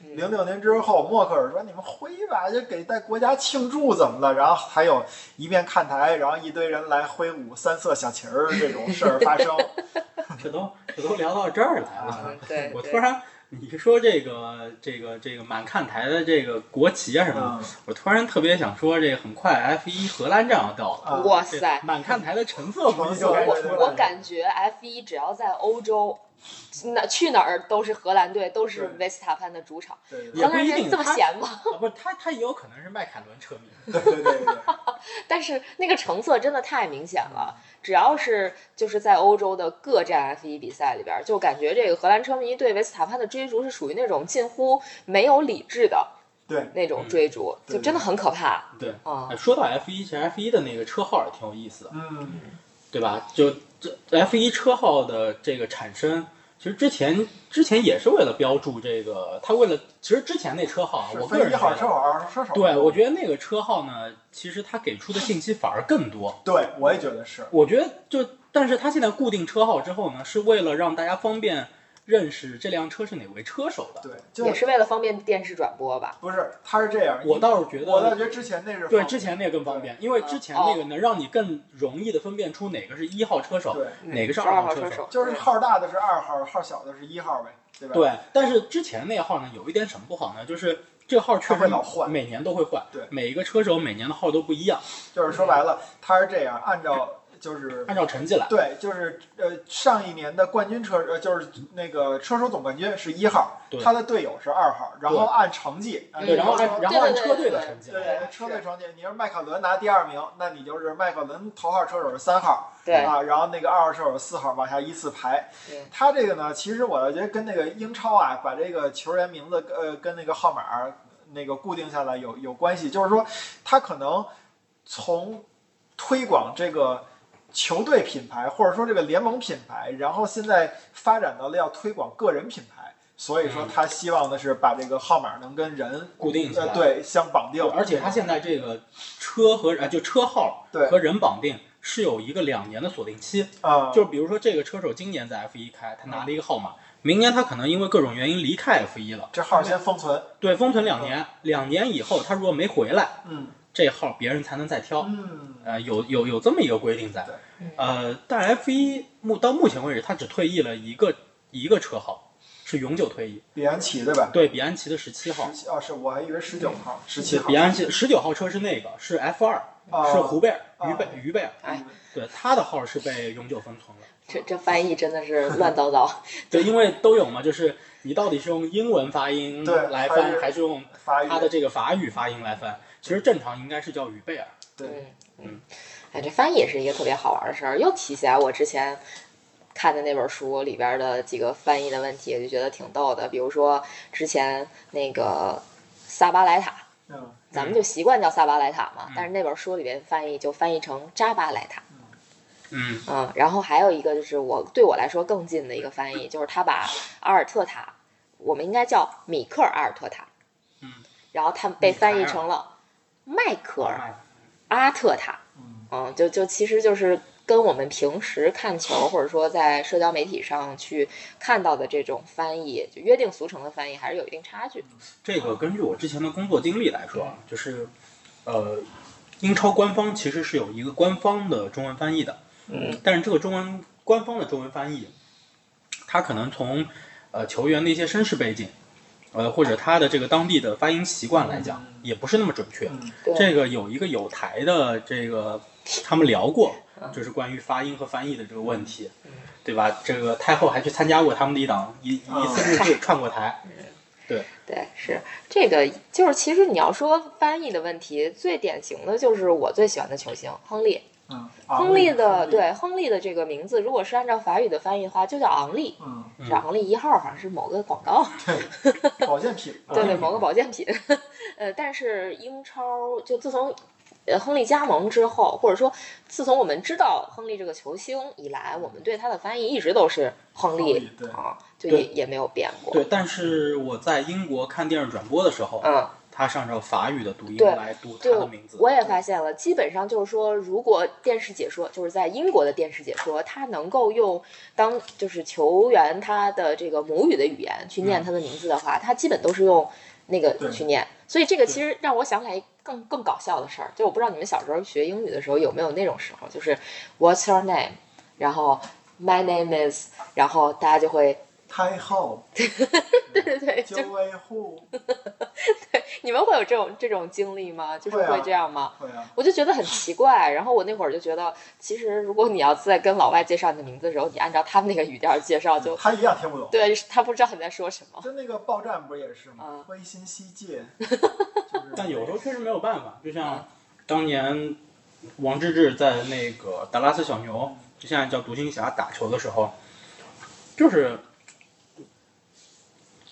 嗯零六年之后，默克尔说：“你们挥吧，就给带国家庆祝怎么了？”然后还有一面看台，然后一堆人来挥舞三色小旗儿这种事儿发生。这都这都聊到这儿来了。我突然你说这个这个这个满看台的这个国旗啊什么的，嗯我突然特别想说，这个很快 F 一荷兰站要到了，哇塞！满看台的橙色估计就该橙色出来了。我我感觉 F 一只要在欧洲，哪去哪儿都是荷兰队，都是维斯塔潘的主场。对对也不荷兰人这么闲吗？啊，不是他，他也有可能是迈凯伦车迷。对对对对，但是那个成色真的太明显了，只要是就是在欧洲的各站 F 1比赛里边儿，就感觉这个荷兰车迷对维斯塔潘的追逐是属于那种近乎没有理智的对那种追逐，对就真的很可怕对，啊哎！说到 F 一，其实 F 一的那个车号也挺有意思的，嗯对吧？就这 F 一车号的这个产生，其实之前之前也是为了标注这个，他为了其实之前那车号啊，我个人一号车手、人觉得，二号车手。对我觉得那个车号呢，其实他给出的信息反而更多。对我也觉得是。我觉得就，但是他现在固定车号之后呢，是为了让大家方便认识这辆车是哪位车手的。对，就也是为了方便电视转播吧？不是他是这样。我倒是觉得，我倒觉得之前那是对，之前那个更方便，因为之前哦那个能让你更容易的分辨出哪个是一号车手，对，哪个是二号车手。就是号大的是二号，号小的是一号呗，对吧？对，但是之前那个号呢，有一点什么不好呢？就是这个号确实会老换每年都会换，对每一个车手每年的号都不一样，就是说白了，他是这样，按照就是按照成绩来。对，就是呃上一年的冠军车呃就是那个车手总冠军是一号，他的队友是二号，然后按成绩，然后按然后按车队的成绩。对车队成绩，你要是迈凯伦拿第二名，那你就是迈凯伦头号车手是三号，对啊，然后那个二号车手四号往下依次排。他这个呢，其实我觉得跟那个英超啊，把这个球员名字呃跟那个号码那个固定下来有有关系，就是说他可能从推广这个。球队品牌或者说这个联盟品牌，然后现在发展到了要推广个人品牌，所以说嗯。他希望的是把这个号码能跟人固定起来。呃对相绑定，，而且他现在这个车和呃就车号对。和人绑定是有一个两年的锁定期，啊，就是比如说这个车手今年在 F 一开，他拿了一个号码，明年他可能因为各种原因离开 F 一了，这号先封存，对，封存两年，两年以后他如果没回来，嗯这号别人才能再挑。嗯，呃，有有有这么一个规定在对，呃，但 F 一目到目前为止，他只退役了一个一个车号，是永久退役。比安奇对吧？对，比安奇的十七号十，七哦，是我还以为十九号，十七号比安奇十九号车是那个是 F 二，哦是胡贝尔哦于贝于贝尔，哎对，他的号是被永久封存了。这这翻译真的是乱糟糟。对，因为都有嘛，就是你到底是用英文发音来翻，还是用他的这个法语发音来翻？其实正常应该是叫于贝尔。对，嗯嗯，哎，这翻译也是一个特别好玩的事儿，又提起来我之前看的那本书里边的几个翻译的问题，我就觉得挺逗的。比如说之前那个萨巴莱塔，嗯咱们就习惯叫萨巴莱塔嘛，嗯但是那本书里边翻译就翻译成扎巴莱塔。嗯嗯，然后还有一个就是我对我来说更近的一个翻译，就是他把阿尔特塔，我们应该叫米克尔阿尔特塔，嗯，然后他被翻译成了迈克尔阿特塔，嗯。嗯，就就其实就是跟我们平时看球或者说在社交媒体上去看到的这种翻译，就约定俗成的翻译，还是有一定差距。这个根据我之前的工作经历来说啊，就是呃，英超官方其实是有一个官方的中文翻译的，嗯，但是这个中文官方的中文翻译，它可能从呃球员的一些身世背景，呃或者他的这个当地的发音习惯来讲，也不是那么准确。嗯，这个有一个有台的这个，他们聊过嗯，就是关于发音和翻译的这个问题嗯，对吧？这个太后还去参加过他们的一档一一次录制串过台，对对，是这个，就是其实你要说翻译的问题，最典型的就是我最喜欢的球星亨利。亨利的，对亨利的这个名字，如果是按照法语的翻译的话，就叫昂利，嗯，是昂利一号，好像是某个广告，保健品，对对，嗯某个保健品。呃，但是英超就自从呃亨利加盟之后，或者说自从我们知道亨利这个球星以来，我们对他的翻译一直都是亨亨利啊，就也没有变过。对。但是我在英国看电视转播的时候，嗯，他是按照法语的读音来读他的名字。我也发现了，基本上就是说，如果电视解说，就是在英国的电视解说，他能够用当就是球员他的这个母语的语言去念他的名字的话，他基本都是用那个去念。所以这个其实让我想起来更更搞笑的事儿，就我不知道你们小时候学英语的时候有没有那种时候，就是 What's your name？然后 My name is，然后大家就会太后，对对对，就九尾狐，你们会有这种这种经历吗？就是会这样吗？会啊，我就觉得很奇怪，然后我那会儿就觉得，其实如果你要在跟老外介绍你的名字的时候，你按照他们那个语调介绍就，他一样听不懂。对他不知道你在说什么。就那个报站不也是吗嗯？灰心西界，就是但有时候确实没有办法，就嗯像当年王治郅在那个达拉斯小牛，就现在叫独行侠打球的时候，就是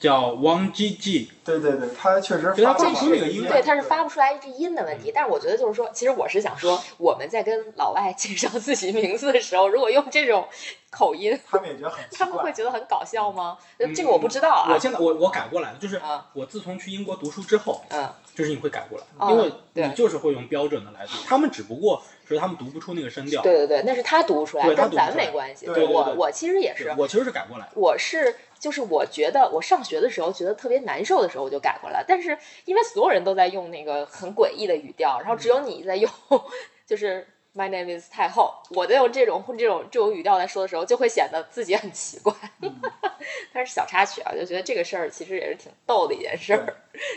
叫王基基，对对对，他确实对他发发不出那个音对，他是发不出来这音的问题。但是我觉得就是说，其实我是想说，我们在跟老外介绍自己名字的时候，如果用这种口音，他们也觉得很 他们会。觉得很搞笑吗？嗯这个我不知道啊。我现在我我改过来了，就是啊我自从去英国读书之后，嗯，这事情会改过来，哦因为你就是会用标准的来读，他们只不过是他们读不出那个声调。对对对，那是他读不出来，跟咱没关系。对对对我我其实也是，我其实是改过来。我是就是我觉得我上学的时候觉得特别难受的时候我就改过来，但是因为所有人都在用那个很诡异的语调，然后只有你在用，就是 My name is 太后，我在用这种这种这种语调来说的时候，就会显得自己很奇怪。但是小插曲啊，就觉得这个事儿其实也是挺逗的一件事儿，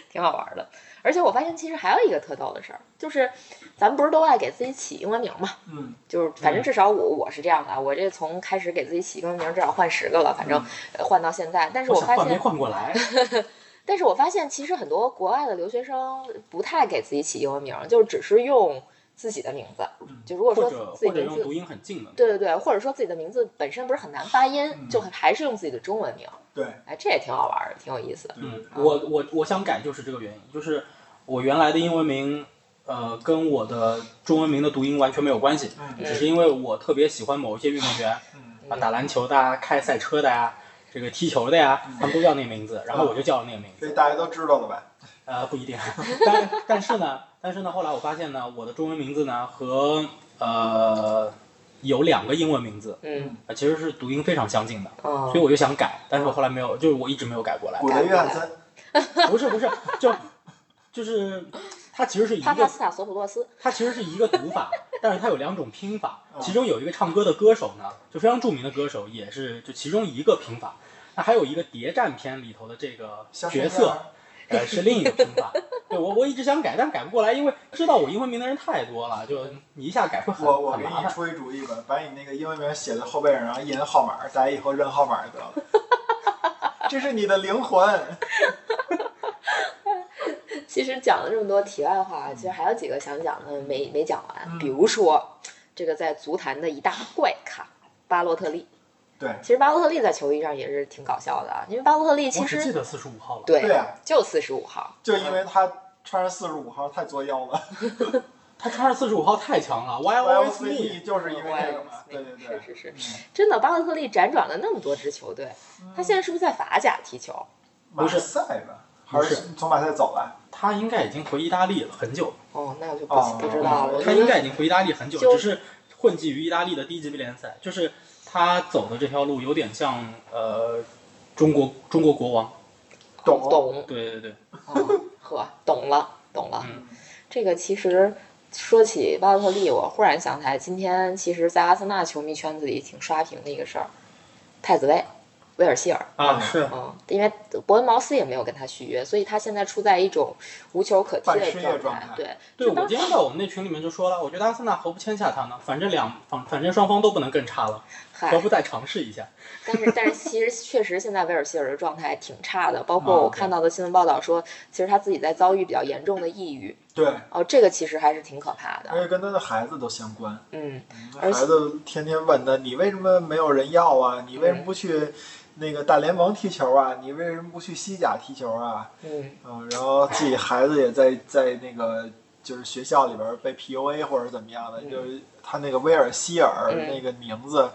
挺好玩的。而且我发现其实还有一个特逗的事儿，就是咱们不是都爱给自己起英文名嘛？嗯，就是反正至少我我是这样的啊，我这从开始给自己起英文名至少换十个了，反正呃换到现在。但是我发现，换过来，但是我发现其实很多国外的留学生不太给自己起英文名，就只是用自己的名字。就如果说或者自己名字读，音很近的。对对对，或者说自己的名字本身不是很难发音，嗯就还是用自己的中文名。对，哎，这也挺好玩儿的，挺有意思的。嗯，我我我想改就是这个原因，就是我原来的英文名，呃，跟我的中文名的读音完全没有关系，嗯只是因为我特别喜欢某一些运动员，嗯啊，打篮球的啊，开赛车的呀，这个踢球的呀，他们都叫那个名字，然后我就叫了那个名字。所以大家都知道了呗。呃，不一定，但但是呢，但是呢，后来我发现呢，我的中文名字呢和呃有两个英文名字，嗯呃，其实是读音非常相近的，哦所以我就想改，但是我后来没有，就是我一直没有改过来。古德约翰森，不是不是，就就是它其实是一个，帕帕斯塔索普洛斯，它其实是一个读法，但是它有两种拼法，嗯其中有一个唱歌的歌手呢，就非常著名的歌手，也是就其中一个拼法。那还有一个谍战片里头的这个角色，呃，是另一个拼法。对我我一直想改，但改不过来，因为知道我英文名的人太多了，就你一下改会很我我给你很麻烦。出一主意吧，把你那个英文名写在后背上，然后印号码，大家以后认号码就得了。这是你的灵魂。其实讲了这么多题外话，其实还有几个想讲的没没讲完，嗯比如说这个在足坛的一大怪咖巴洛特利。对其实巴洛特利在球衣上也是挺搞笑的啊，因为巴洛特利其实我只记得四十五号了。对对啊就四十五号，就因为他穿着四十五号太作妖了 他穿着四十五号太强了，Why，Y O always C me？E 就是因为这个嘛。对对对，是是是，嗯真的巴洛特利辗转了那么多支球队，他现在是不是在法甲踢球？马赛吧，还是从马赛走了？他应该已经回意大利了很久了。哦，那我就不、哦不知道了。他应该已经回意大利很久，就只是混迹于意大利的低级别联赛。就是他走的这条路有点像呃中国中国国王。懂懂对对对，哦，呵，懂了懂了。嗯这个其实说起巴洛特利，我忽然想起来，今天其实，在阿森纳球迷圈子里挺刷屏的一个事儿，太子威威尔希尔。啊是嗯，因为伯恩茅斯也没有跟他续约，所以他现在处在一种无球可踢的状态对，对我今天在我们那群里面就说了，我觉得阿森纳何不签下他呢？反正两反反正双方都不能更差了，嗨何不再尝试一下？但是但是其实确实现在威尔希尔的状态挺差的，包括我看到的新闻报道说，其实他自己在遭遇比较严重的抑郁。对，哦，这个其实还是挺可怕的。而且跟他的孩子都相关。嗯，孩子天天问他：“你为什么没有人要啊？你为什么不去那个大联盟踢球啊？你为什么不去西甲踢球啊？”嗯，嗯，然后自己孩子也在在那个就是学校里边被 PUA 或者怎么样的，嗯就是他那个威尔希尔嗯那个名字。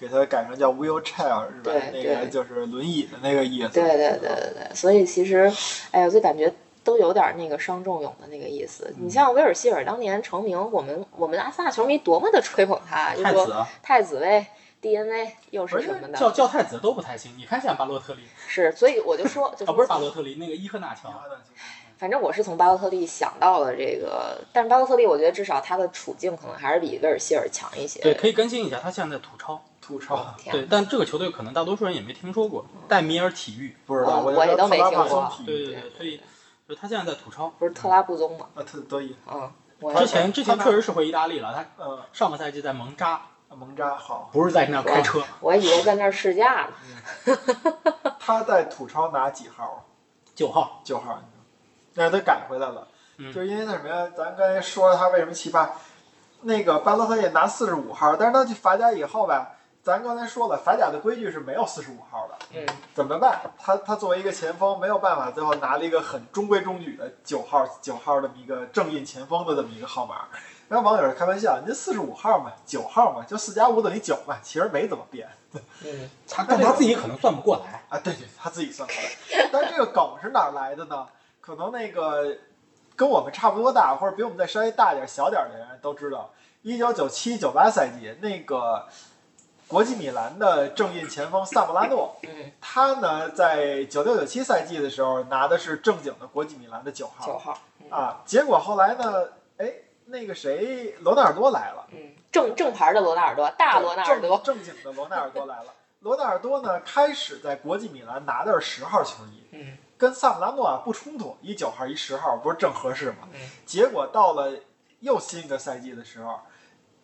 给它改成叫 wheelchair 是吧对？那对个就是轮椅的那个意思。对对对对对，所以其实，哎呀，就感觉都有点那个伤仲永的那个意思。你像威尔希尔当年成名，我们我们阿森纳球迷多么的吹捧他，就说太子啊，太子位 DNA 又是什么的，叫叫太子都不太行。你看像巴洛特利是，所以我就说，就啊，不是巴洛特利，那个伊赫纳乔。反正我是从巴洛特利想到了这个，但是巴洛特利我觉得至少他的处境可能还是比威尔希尔强一些。对，可以更新一下，他现在在土超。吐槽天对，但这个球队可能大多数人也没听说过，戴米尔体育。不知道，我也都没听过对对对，所以就他现在在吐超。不是特拉布宗吗？啊，特德意，嗯，之前之前确实是回意大利了，他呃，上个赛季在蒙扎，蒙扎好，不是在那儿开车。我以为在那儿试驾呢。他在土超拿几号啊？九号，九号，那是他改回来了，嗯就是因为那什么呀？咱刚才说他为什么奇葩，那个巴洛特也拿四十五号，但是他去法甲以后吧，咱刚才说了，法甲的规矩是没有四十五号的，嗯，怎么办？他他作为一个前锋，没有办法，最后拿了一个很中规中矩的九号九号这么一个正印前锋的这么一个号码。然后网友就开玩笑，您四十五号嘛，九号嘛，就四加五等于九嘛，其实没怎么变。嗯，他但他自己可能算不过来。啊，对对，他自己算不过来。但这个梗是哪儿来的呢？可能那个跟我们差不多大，或者比我们再稍微大点儿、小点儿的人都知道，一九九七九八赛季那个国际米兰的正印前锋萨布拉诺，嗯，他呢在九六九七赛季的时候拿的是正经的国际米兰的九号九号。嗯啊，结果后来呢，哎，那个谁罗纳尔多来了。嗯，正正牌的罗纳尔多，大罗纳尔多。正正经的罗纳尔多来了。罗纳尔多呢，开始在国际米兰拿的是十号球衣，嗯跟萨姆拉诺啊不冲突，一九号一十号不是正合适吗？嗯结果到了又新一个赛季的时候，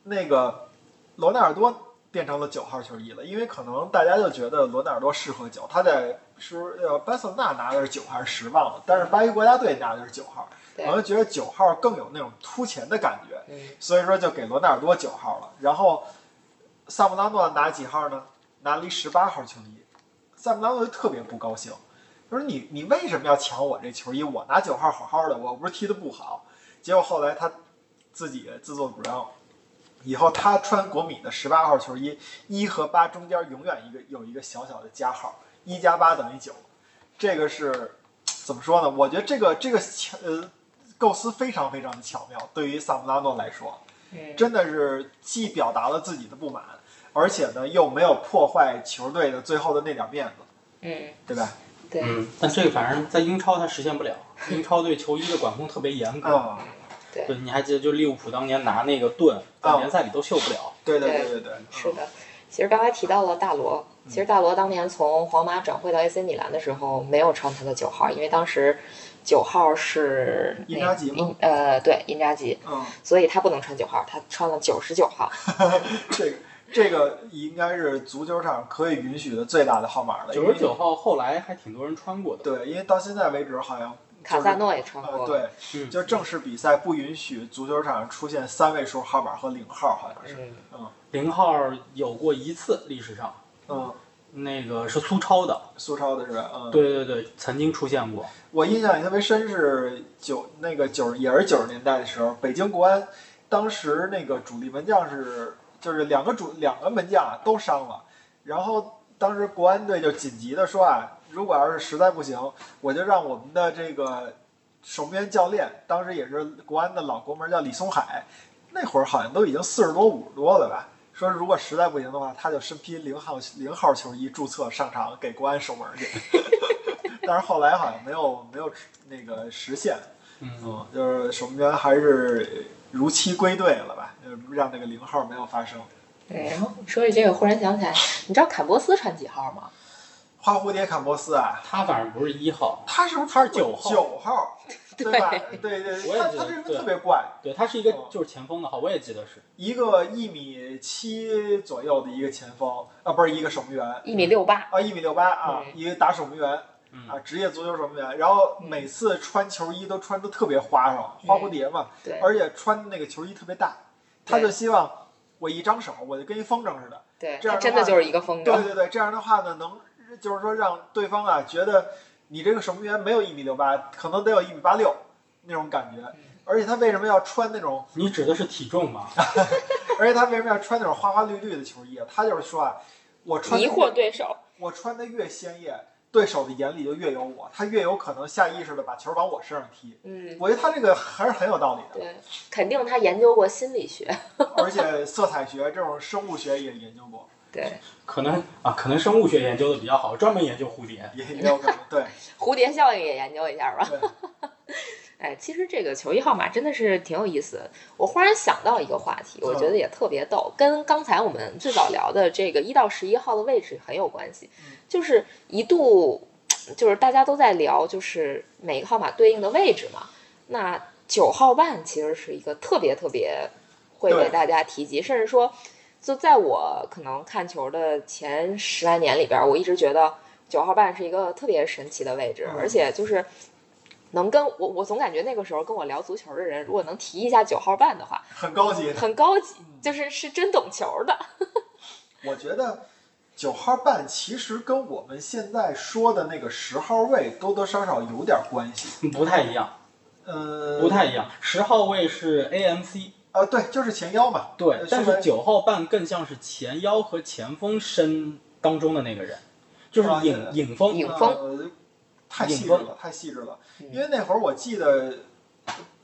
那个罗纳尔多变成了九号球衣了，因为可能大家就觉得罗纳尔多适合九，他在是呃巴塞罗那拿的是九还是十忘了，但是巴西国家队拿的是九号，对好像觉得九号更有那种突前的感觉，嗯所以说就给罗纳尔多九号了。然后萨姆拉诺拿几号呢？拿了一十八号球衣。萨姆拉诺就特别不高兴，他说你你为什么要抢我这球衣？我拿九号好好的，我不是踢的不好。结果后来他自己自作主张，以后他穿国米的十八号球衣，一和八中间永远一个有一个小小的加号，一加八等于九。这个是怎么说呢？我觉得这个这个巧呃构思非常非常的巧妙，对于萨姆拉诺来说。嗯，真的是既表达了自己的不满，而且呢又没有破坏球队的最后的那点面子，嗯，对吧？对，嗯，但这个反正在英超他实现不了，英超对球衣的管控特别严格。嗯，对，你还记得就利物浦当年拿那个盾，在联赛里都秀不了。对对对对对，是的。其实刚才提到了大罗，其实大罗当年从皇马转会到 AC 米兰的时候，没有穿他的九号，因为当时九号是那因扎吉吗因呃，对，因扎吉，嗯，所以他不能穿九号，他穿了九十九号。这个这个应该是足球场可以允许的最大的号码了。九十九号后来还挺多人穿过的。对，因为到现在为止好像卡萨诺也穿呃，过，对，嗯，就正式比赛不允许足球场上出现三位数号码和零号，好像是。嗯，零号有过一次历史上，嗯，那个是苏超的。苏超的是吧？嗯，对对对，曾经出现过。我印象里特别深是九那个九也是九十年代的时候，北京国安当时那个主力门将是就是两个主两个门将啊都伤了，然后当时国安队就紧急的说啊，如果要是实在不行，我就让我们的这个守门员教练，当时也是国安的老国门叫李松海，那会儿好像都已经四十多五十多了吧。说如果实在不行的话，他就身披零号零号球衣注册上场给国安守门去。但是后来好像没有没有那个实现，嗯，嗯，就是守门员还是如期归队了吧，就是让那个零号没有发生。对。然后说起这个，忽然想起来，你知道坎波斯穿几号吗？花蝴蝶坎波斯啊，他反正不是一号，他是不是他是九号。九号，对吧？对。对，我也记得他他这人对。特别怪，对他是一个哦就是前锋的号，我也记得是。一个一米七左右的一个前锋啊，不是一个守门员。一米六八，啊，一米六八啊，嗯一个打守门员嗯。啊，职业足球守门员，然后每次穿球衣都穿的特别花哨，花蝴蝶嘛，对。而且穿的那个球衣特别大，他就希望我一张手我就跟一风筝似的。对，这样的话他真的就是一个风筝。对对对，这样的话呢，能就是说让对方啊觉得你这个守门员没有一米六八，可能得有一米八六那种感觉。而且他为什么要穿那种？你指的是体重吗？而且他为什么要穿那种花花绿绿的球衣啊？他就是说啊，我穿迷惑对手，我穿的越鲜艳，对手的眼里就越有我，他越有可能下意识的把球往我身上踢。嗯，我觉得他这个还是很有道理的，对，肯定他研究过心理学，而且色彩学这种生物学也研究过，对，可能啊，可能生物学研究的比较好，专门研究蝴蝶。也也有可能 对。蝴蝶效应也研究一下吧。对 哎，其实这个球衣号码真的是挺有意思的。我忽然想到一个话题，我觉得也特别逗，跟刚才我们最早聊的这个一到十一号的位置很有关系。就是一度，就是大家都在聊，就是每个号码对应的位置嘛。那九号半其实是一个特别特别会被大家提及，甚至说，就在我可能看球的前十来年里边，我一直觉得九号半是一个特别神奇的位置，嗯而且就是能跟我，我总感觉那个时候跟我聊足球的人，如果能提一下九号半的话，很高级。很高级，就是是真懂球的。我觉得九号半其实跟我们现在说的那个十号位多多少少有点关系。不太一样，呃，不太一样。十号位是 AMC，呃，对，就是前腰嘛。对呃，但是九号半更像是前腰和前锋身当中的那个人，就是啊影影锋。影锋呃太细致了，太细致了。因为那会儿我记得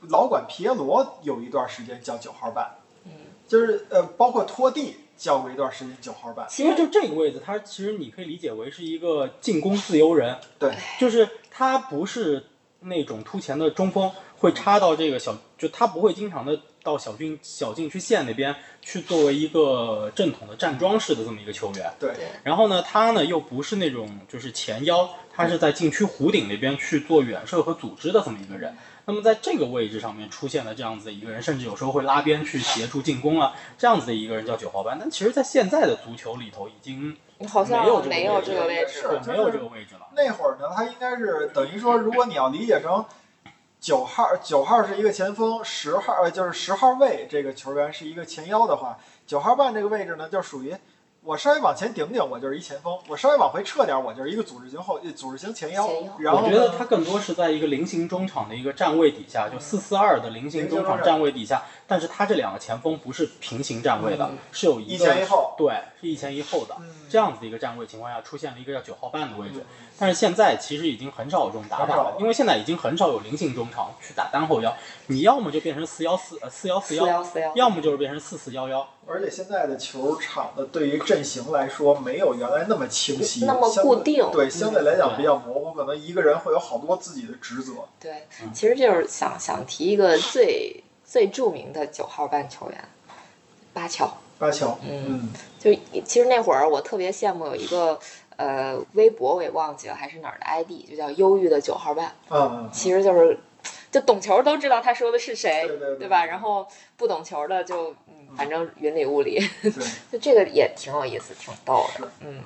老管皮耶罗有一段时间叫九号半，嗯，就是呃，包括托蒂叫过一段时间九号半。其实就这个位置，他其实你可以理解为是一个进攻自由人，对，就是他不是那种突前的中锋，会插到这个小，就他不会经常的到小郡小禁区线那边去作为一个正统的站桩式的这么一个球员。对对然后呢，他呢又不是那种就是前腰，他是在禁区弧顶那边去做远射和组织的这么一个人。那么在这个位置上面出现了这样子的一个人，甚至有时候会拉边去协助进攻啊，这样子的一个人叫九号班。但其实，在现在的足球里头，已经好像没有这个没有位置这个位置了。没有这个位置了。那会儿呢，他应该是等于说，如果你要理解成九号，九号是一个前锋，十号呃就是十号位这个球员是一个前腰的话，九号半这个位置呢，就属于我稍微往前顶顶，我就是一前锋；我稍微往回撤点，我就是一个组织型后组织型前腰。然后我觉得呢他更多是在一个菱形中场的一个站位底下，就四四二的菱形中场站位底下，但是他这两个前锋不是平行站位的，嗯。是有一前一后。对，是一前一后的。嗯。这样子的一个站位情况下，出现了一个叫九号半的位置，但是现在其实已经很少有这种打法了，因为现在已经很少有菱形中场去打单后腰，你要么就变成四幺四呃四幺四四幺，四幺，要么就是变成四四幺幺。而且现在的球场的对于阵型来说，没有原来那么清晰，那么固定。对，相对来讲比较模糊，可能一个人会有好多自己的职责。对嗯，其实就是想想提一个最最著名的九号半球员，巴乔。巴乔，嗯嗯，就其实那会儿我特别羡慕有一个呃微博我也忘记了还是哪儿的 ID，就叫忧郁的九号半，嗯嗯，其实就是就懂球都知道他说的是谁，对对对吧？然后不懂球的就嗯，反正云里雾里，对，就这个也挺有意思，挺逗的。嗯，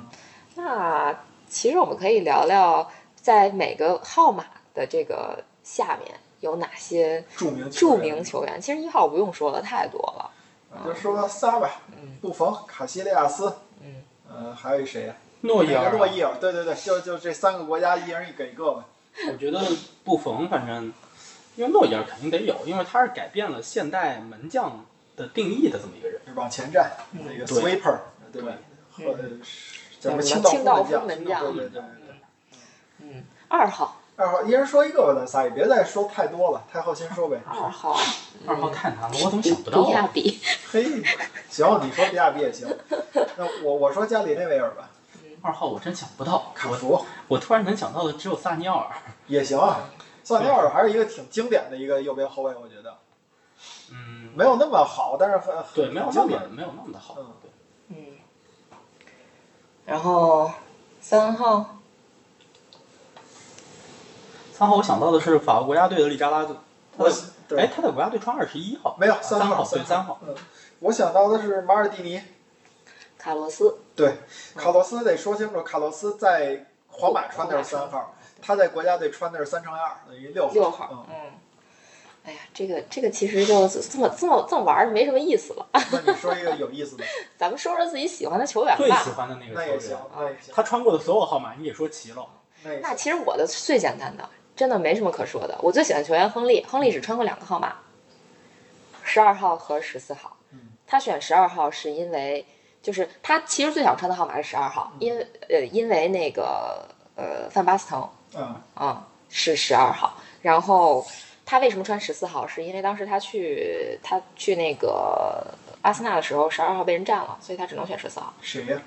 那其实我们可以聊聊在每个号码的这个下面有哪些著名球著名球员。其实一号不用说了，太多了。就说仨吧，嗯布冯、卡西利亚斯，嗯，呃，还有一谁呀？诺伊尔诺伊尔，对对对，就就这三个国家，一人一给一个吧。我觉得布冯反正，因为诺伊尔肯定得有，因为他是改变了现代门将的定义的这么一个人。往前站，那个对 sweeper，对和叫什么叫什么清清道夫？门将对对对对。嗯，二号，二号一人说一个吧，咱仨也别再说太多了，太后先说呗。二号，二号太难了，我怎么想不到啊？比亚比。嘿，行，你说比亚比也行。那我我说加里内维尔吧，二号我真想不到，我卡福我突然能想到的只有萨尼奥尔。也行啊。萨尼奥尔还是一个挺经典的一个右边后卫，我觉得嗯，没有那么好，但是很很对，没有那很经典么。没有那么的好。嗯对，嗯，然后三号，三号我想到的是法国国家队的利扎拉兹。他哎，他在国家队穿二十一号。没有三号，对三号。嗯，我想到的是马尔蒂尼，卡洛斯，对，卡洛斯得说清楚，卡洛斯在皇马穿的是三号，他在国家队穿的是三乘以二，等于六号。六号。嗯，嗯，哎呀，这个这个其实就这么这么这么玩儿没什么意思了。那你说一个有意思的，咱们说说自己喜欢的球员吧最喜。欢的那个球那也行员，，那也行，他穿过的所有号码你也说齐了。那。其实我的最简单的，真的没什么可说的。我最喜欢球员亨利，亨利只穿过两个号码，十二号和十四号嗯。他选十二号是因为，就是他其实最想穿的号码是十二号，因为呃因为那个呃范巴斯滕嗯啊、是十二号，然后他为什么穿十四号？是因为当时他去他去那个阿森纳的时候，十二号被人占了，所以他只能选十四号。谁呀？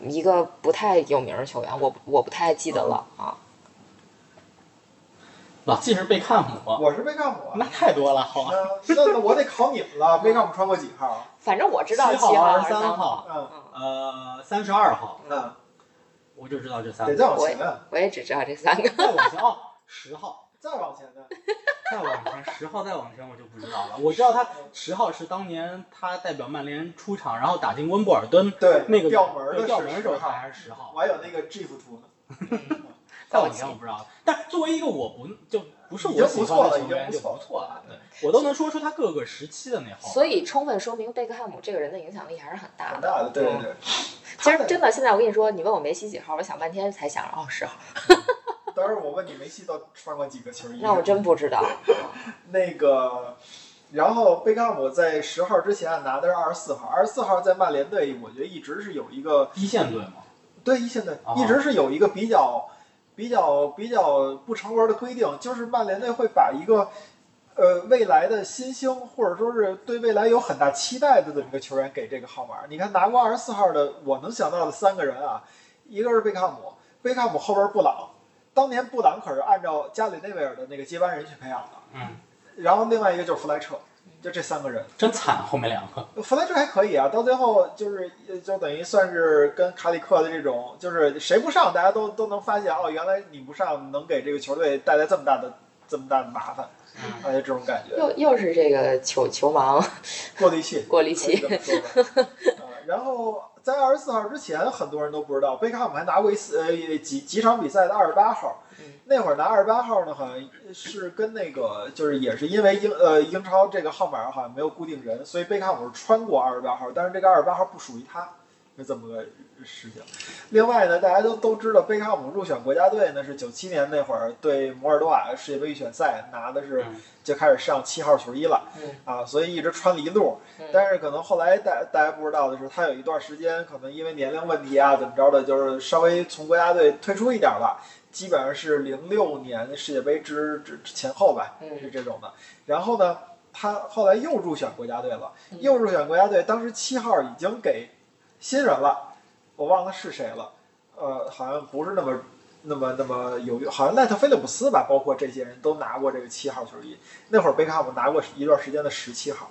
一个不太有名的球员，我我不太记得了啊。老季是贝克姆，我是贝克姆啊。那太多了，好吧？那那那我得考你们了，贝克姆穿过几号？反正我知道七号二十三三号，嗯呃，三十二号，嗯，我就知道这三个得。再往前，我也只知道这三个。再往前哦，十号，再往前呢？再往前，十号再往前我就不知道了。我知道他十号是当年他代表曼联出场，然后打进温布尔敦对，那个吊门的吊门的时候他还是十号。我还有那个 GIF 图呢。再往前我不知道，但作为一个我不就不是已经我喜不错了欢的球员就已经不错了，对我都能说出他各个时期的那号。所以充分说明贝克汉姆这个人的影响力还是很大的。很大的，对对对。其实真的，现在我跟你说，你问我梅西几号，我想半天才想着哦十号，当时我问你梅西到穿过几个球衣？那我真不知道。那个，然后贝克汉姆在十号之前拿的是二十四号，二十四号在曼联队，我觉得一直是有一个一线队嘛，对一线队哦一直是有一个比较比较比较不成文的规定，就是曼联队会把一个。呃，未来的新星，或者说是对未来有很大期待的这么一个球员给这个号码。你看拿过二十四号的，我能想到的三个人啊，一个是贝克汉姆，贝克汉姆后边布朗，当年布朗可是按照加里内维尔的那个接班人去培养的。嗯，然后另外一个就是弗莱彻，就这三个人。真惨，后面两个。弗莱彻还可以啊，到最后就是呃就等于算是跟卡里克的这种，就是谁不上，大家都都能发现哦，原来你不上能给这个球队带来这么大的这么大的麻烦，嗯啊，就这种感觉，又又是这个球球盲 过滤器。过滤器可以这么说吧啊，然后在二十四号之前，很多人都不知道，贝克汉姆还拿过一次呃几几场比赛的二十八号。嗯那会儿拿二十八号呢，好像是跟那个就是也是因为英呃英超这个号码好像没有固定人，所以贝克汉姆是穿过二十八号，但是这个二十八号不属于他，是这么个事情。另外呢，大家都都知道贝克汉姆入选国家队呢是九七年那会儿对摩尔多瓦世界杯预选赛拿的是嗯就开始上七号球衣了。嗯啊，所以一直穿了一路嗯。但是可能后来大大家不知道的是，他有一段时间可能因为年龄问题啊，怎么着的，就是稍微从国家队退出一点吧。基本上是零六年世界杯之之之前后吧，嗯是这种的。然后呢，他后来又入选国家队了，嗯又入选国家队。当时七号已经给新人了，我忘了是谁了，呃，好像不是那么。那么，那么有好像奈特菲利普斯吧，包括这些人都拿过这个七号球衣。那会儿贝克汉姆拿过一段时间的十七号。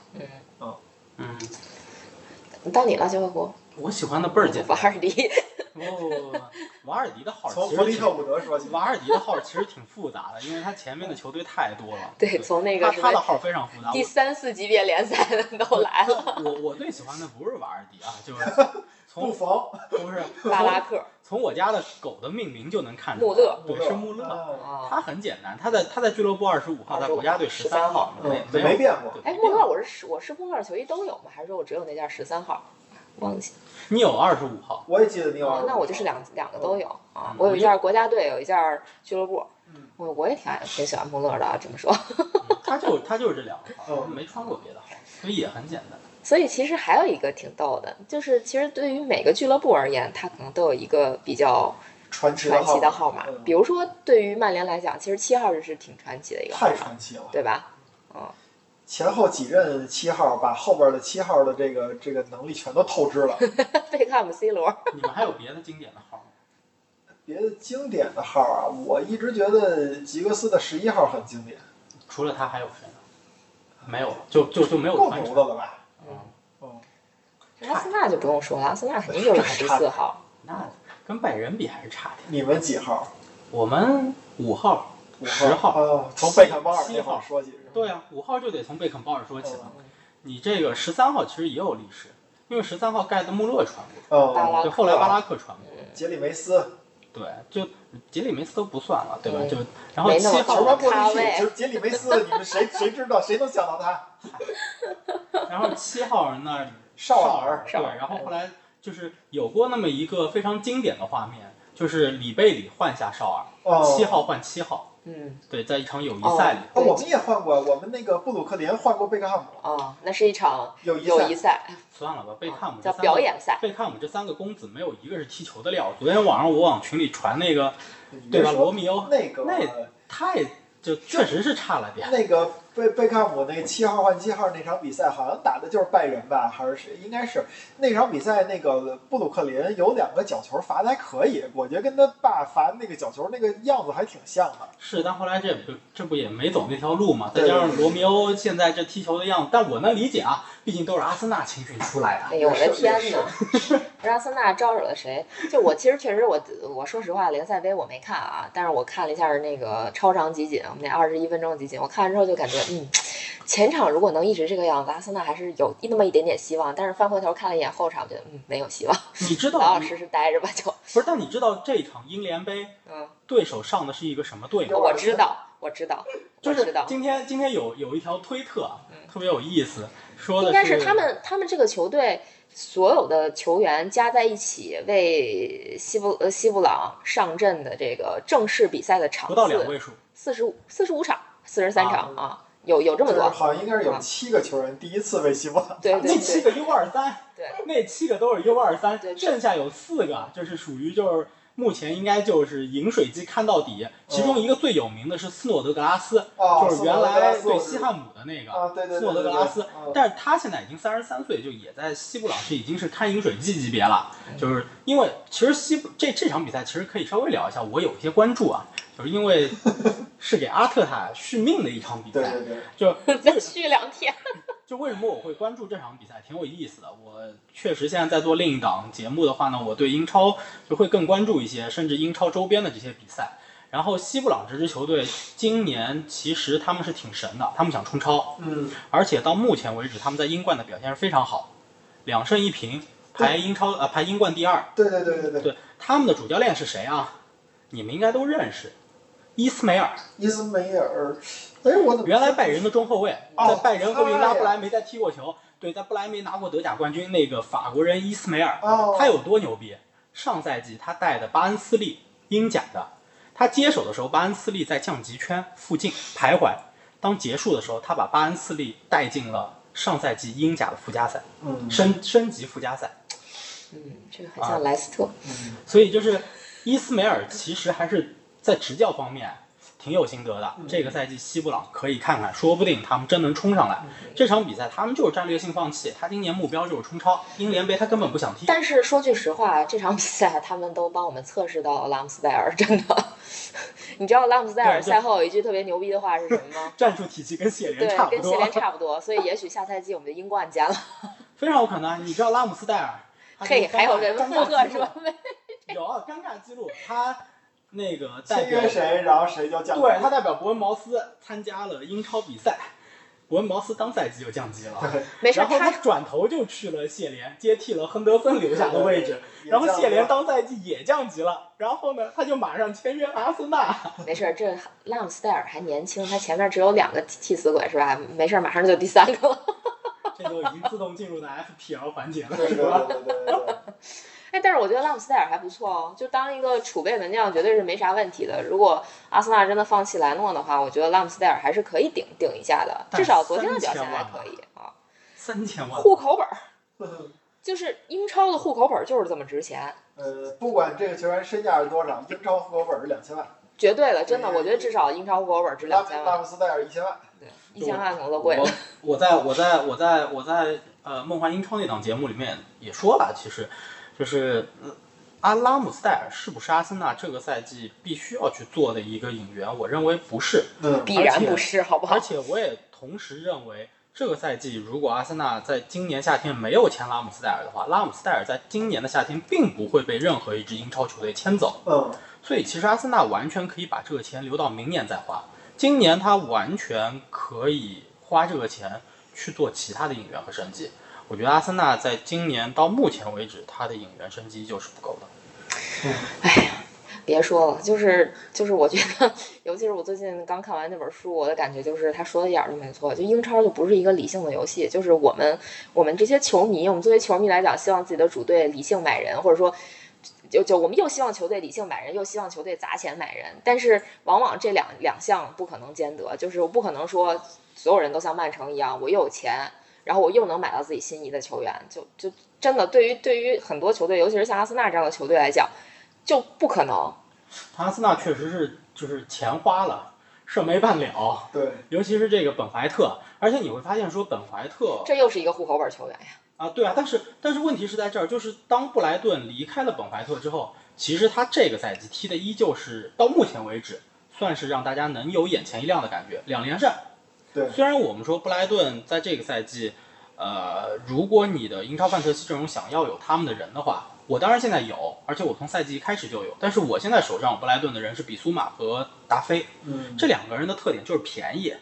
嗯，嗯，到你了，小火锅。我喜欢的倍儿简单。瓦尔迪，哦，瓦尔迪的号从其实挺弗利特伍德说起，瓦尔迪的号其实挺复杂的，因为他前面的球队太多了。对，从那个他他的号非常复杂。第三四级别联赛的都来了，我我最喜欢的不是瓦尔迪啊，就是 布从冯、不是 巴拉克从我家的狗的命名就能看出来。穆勒对，是穆勒。他很简单，他在他在俱乐部二十五号，在国家队十三号，嗯没没变过对哎，穆勒，我是我是穆勒球衣都有吗？还是说我只有那件十三号？忘记你有二十五号，我也记得你有那我就是两两个都有啊嗯。我有一件国家队，有一件俱乐部嗯。我我也挺爱挺喜欢穆勒的，这么说。嗯他就他就是这两个号，嗯没穿过别的号，所以也很简单。所以其实还有一个挺逗的，就是其实对于每个俱乐部而言，他可能都有一个比较传奇传奇的号号码。嗯比如说，对于曼联来讲，其实七号就是挺传奇的一个号太码，传奇了。对吧？前后几任七号把后边的七号的这个这个能力全都透支了。贝克汉姆、C 罗，你们还有别的经典的号吗？别的经典的号啊，我一直觉得吉格斯的十一号很经典，除了他还有谁呢？没有，就就就没有够。牛的了吧？嗯，嗯，阿森纳就不用说了，阿森纳肯定就是十四号。那跟拜仁比还是差点。你们几号？我们五号、五十号，啊，从贝肯鲍尔那会七号说起。对啊，五号就得从贝肯鲍尔说起了。嗯你这个十三号其实也有历史，因为十三号盖的穆勒传过，后来巴拉克传过。杰里梅斯，对，就杰里梅斯都不算了，对吧？嗯就然后七号球员过咖位滤器，就是杰里梅斯，你们谁谁知道？谁能想到他？然后七号人那儿少尔，尔，对，然后后来就是有过那么一个非常经典的画面，就是里贝里换下少尔，哦，七号换七号，嗯，对，在一场友谊赛里，哦，我们也换过，我们那个布鲁克林换过贝克汉姆，啊，那是一场友谊赛友谊赛，算了吧，贝克汉姆叫表演赛。贝克汉姆这三个公子没有一个是踢球的料。昨天晚上我往群里传那个，对吧？罗密欧那个那太就确实是差了点。那个贝贝克汉姆那七号换七号那场比赛，好像打的就是拜仁吧，还是谁？应该是那场比赛，那个布鲁克林有两个角球罚的还可以，我觉得跟他爸罚那个角球那个样子还挺像的。是，但后来这不这不也没走那条路嘛？再加上罗密欧现在这踢球的样子，但我能理解啊，毕竟都是阿森纳青训出来的。哎呦我的也天是哪！让阿森纳招惹了谁？就我其实确实我我说实话，联赛杯我没看啊，但是我看了一下那个超长集锦，我们那二十一分钟的集锦，我看完之后就感觉，嗯，前场如果能一直这个样子，阿森纳还是有那么一点点希望。但是翻回头看了一眼后场，觉得嗯没有希望，你知道老老实实待着吧就。不是？但你知道这场英联杯嗯，对手上的是一个什么队吗？我知道，我知道，就是我知道。今天今天有有一条推特，啊特别有意思，说的应该是他们他们这个球队所有的球员加在一起为西布呃西布朗上阵的这个正式比赛的场不到两次位数，四十五四十五场四十三场啊，有有这么多，好像应该是有七个球员第一次为西布朗对对对那七个 U 二三，对，那七个都是 U 二三对，剩下有四个就是属于就是目前应该就是饮水机看到底，其中一个最有名的是斯诺德格拉斯，哦就是原来对西汉姆的那个。斯诺德格拉斯嗯，但是他现在已经三十三岁，就也在西部朗是已经是看饮水机级别了。就是因为其实西部这这场比赛其实可以稍微聊一下，我有一些关注啊，就是因为是给阿特塔续命的一场比赛，对对对，就 再续两天。就为什么我会关注这场比赛，挺有意思的。我确实现在在做另一档节目的话呢，我对英超就会更关注一些，甚至英超周边的这些比赛。然后西布朗这支球队今年其实他们是挺神的，他们想冲超，嗯，而且到目前为止他们在英冠的表现是非常好，两胜一平，排英超呃排英冠第二。对对对对对，对，他们的主教练是谁啊？你们应该都认识，伊斯梅尔，伊斯梅尔，哎，我怎么原来拜仁的中后卫，哦在拜仁和维拉布莱梅在踢过球。对，在布莱梅拿过德甲冠军，那个法国人伊斯梅尔，哦，他有多牛逼？上赛季他带的巴恩斯利英甲的，他接手的时候，巴恩斯利在降级圈附近徘徊。当结束的时候，他把巴恩斯利带进了上赛季英甲的附加赛，嗯升升级附加赛。嗯，这个很像莱斯特。嗯所以就是伊斯梅尔其实还是在执教方面挺有心得的。嗯这个赛季西布朗可以看看，说不定他们真能冲上来。这场比赛他们就是战略性放弃，他今年目标就是冲超英联杯，他根本不想踢。但是说句实话，这场比赛他们都帮我们测试到了拉姆斯戴尔，真的。你知道拉姆斯戴尔赛后有一句特别牛逼的话是什么吗？战术体系跟谢对联差，不多跟谢，联差不多，所以也许下赛季我们就英冠见了。非常有可能。你知道拉姆斯戴尔，嘿，还有人尴附尬记录和是吧？有尴尬记录，他那个代签表约谁，然后谁就降级。对他代表伯恩茅斯参加了英超比赛，伯恩茅斯当赛季就降级了。没事，然后他他转头就去了谢联，接替了亨德森留下的位置。然后谢联当赛季也降级了，然后呢，他就马上签约阿森纳。没事，这拉姆斯戴尔还年轻，他前面只有两个替死鬼是吧？没事，马上就第三个了。这就已经自动进入到 FPL 环节了，是吧？对对对对对，哎，但是我觉得拉姆斯戴尔还不错哦，就当一个储备门将绝对是没啥问题的。如果阿森纳真的放弃莱诺的话，我觉得拉姆斯戴尔还是可以顶顶一下的，至少昨天的表现还可以啊。三千万，户口本儿 就是英超的户口本儿就是这么值钱，呃，不管这个球员身价是多少，英超户口本是两千万，绝对的，真的，我觉得至少英超户口本儿值两千万，拉姆斯戴尔一千万。对，一千万可能都贵了。我在我在我在我在呃梦幻英超那档节目里面也说了，其实就是呃阿拉姆斯戴尔是不是阿森纳这个赛季必须要去做的一个引援？我认为不是。嗯必然不是，好不好而？且我也同时认为，这个赛季如果阿森纳在今年夏天没有签拉姆斯戴尔的话，拉姆斯戴尔在今年的夏天并不会被任何一支英超球队签走。嗯，所以其实阿森纳完全可以把这个钱留到明年再花。今年他完全可以花这个钱去做其他的引援和升级。我觉得阿森纳在今年到目前为止，他的引援升级就是不够的。哎呀别说了，就是就是，我觉得，尤其是我最近刚看完那本书，我的感觉就是他说的一点儿都没错。就英超就不是一个理性的游戏，就是我们我们这些球迷，我们作为球迷来讲，希望自己的主队理性买人，或者说。就就我们又希望球队理性买人，又希望球队砸钱买人，但是往往这两两项不可能兼得，就是我不可能说所有人都像曼城一样，我又有钱，然后我又能买到自己心仪的球员，就就真的对于对于很多球队，尤其是像阿森纳这样的球队来讲，就不可能。阿森纳确实是就是钱花了，事儿没办了。对，尤其是这个本怀特，而且你会发现说本怀特这又是一个户口本球员呀。啊，对啊，但是但是问题是在这儿，就是当布莱顿离开了本怀特之后，其实他这个赛季踢的依旧是到目前为止算是让大家能有眼前一亮的感觉，两连胜。对虽然我们说布莱顿在这个赛季，呃，如果你的英超范特西阵容想要有他们的人的话，我当然现在有，而且我从赛季一开始就有，但是我现在手上布莱顿的人是比苏马和达菲，嗯，这两个人的特点就是便宜。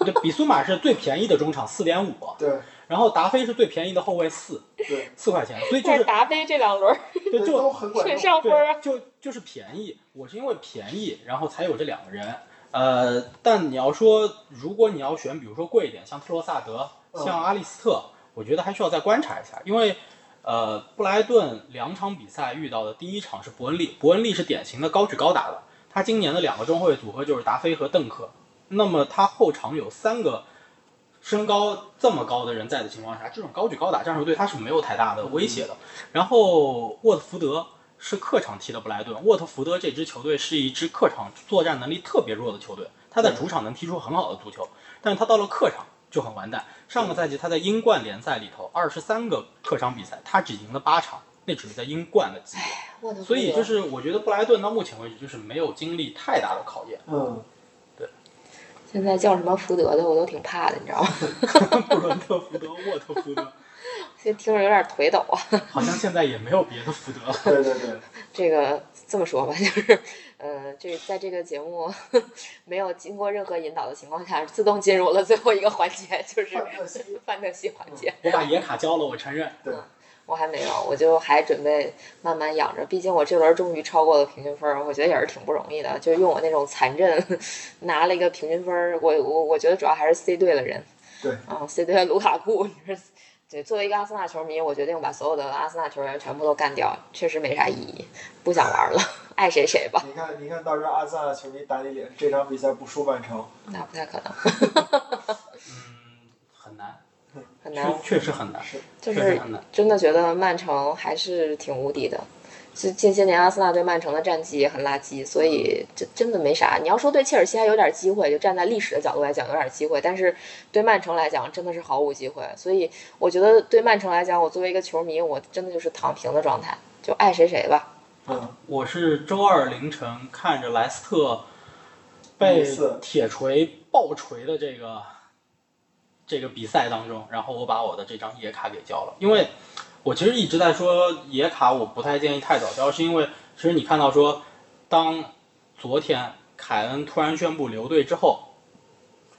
对，比苏马是最便宜的中场四点五，对然后达菲是最便宜的后卫四对，四块钱，所以就但是是达菲这两轮儿对就都很管用。上分就就是便宜。我是因为便宜，然后才有这两个人。呃，但你要说，如果你要选，比如说贵一点，像特罗萨德、嗯像阿利斯特，我觉得还需要再观察一下，因为呃，布莱顿两场比赛遇到的第一场是伯恩利，伯恩利是典型的高举高打的，他今年的两个中后卫组合就是达菲和邓克，那么他后场有三个。身高这么高的人在的情况下，这种高举高打战术对他是没有太大的威胁的。然后沃特福德是客场踢的布莱顿，沃特福德这支球队是一支客场作战能力特别弱的球队，他在主场能踢出很好的足球，但是他到了客场就很完蛋。上个赛季他在英冠联赛里头二十三个客场比赛，他只赢了八场，那只是在英冠的级别。所以就是我觉得布莱顿到目前为止就是没有经历太大的考验，嗯，现在叫什么福德的，我都挺怕的，你知道吗？布伦特福德、沃特福德，这听着有点腿抖啊。好像现在也没有别的福德了。对对对，这个这么说吧，就是，呃，这在这个节目 没有经过任何引导的情况下，自动进入了最后一个环节，就是范特西环节。我把野卡交了，我承认。对，我还没有，我就还准备慢慢养着。毕竟我这轮终于超过了平均分儿，我觉得也是挺不容易的。就用我那种残阵拿了一个平均分儿，我我我觉得主要还是 C 队了人。对啊，C 队的卢卡库，你说对，作为一个阿森纳球迷，我决定把所有的阿森纳球员全部都干掉，确实没啥意义，不想玩了，爱谁谁吧。你看，你看到时候阿森纳球迷打你脸，这场比赛不输曼城，那不太可能，嗯，很难，很难。确确实很难，是就是确实很难。真的觉得曼城还是挺无敌的。这近些年阿森纳对曼城的战绩也很垃圾，所以这真的没啥。你要说对切尔西还有点机会，就站在历史的角度来讲有点机会，但是对曼城来讲真的是毫无机会。所以我觉得对曼城来讲，我作为一个球迷，我真的就是躺平的状态，就爱谁谁吧。嗯，我是周二凌晨看着莱斯特被铁锤爆锤的这个这个比赛当中，然后我把我的这张野卡给交了，因为我其实一直在说野卡我不太建议太早交，是因为其实你看到说，当昨天凯恩突然宣布留队之后。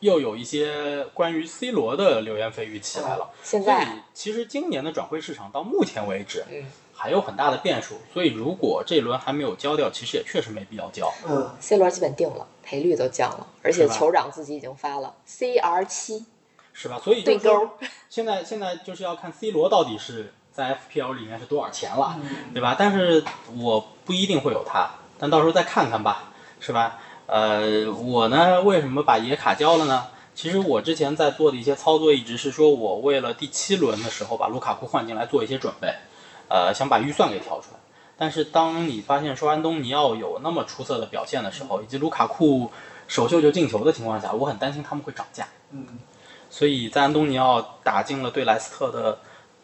又有一些关于 C 罗的流言蜚语起来了，所以现在，其实今年的转会市场到目前为止，嗯还有很大的变数，所以如果这一轮还没有交掉，其实也确实没必要交。嗯，，C 罗基本定了，赔率都降了，而且酋长自己已经发了 CR 七是吧？所以就对勾，现在现在就是要看 C 罗到底是在 FPL 里面是多少钱了，嗯对吧？但是我不一定会有他，但到时候再看看吧，是吧？呃，我呢为什么把野卡交了呢？其实我之前在做的一些操作，一直是说我为了第七轮的时候把卢卡库换进来做一些准备，呃，想把预算给调出来。但是当你发现说安东尼奥有那么出色的表现的时候，以及卢卡库首秀就进球的情况下，我很担心他们会涨价。嗯，所以在安东尼奥打进了对莱斯特的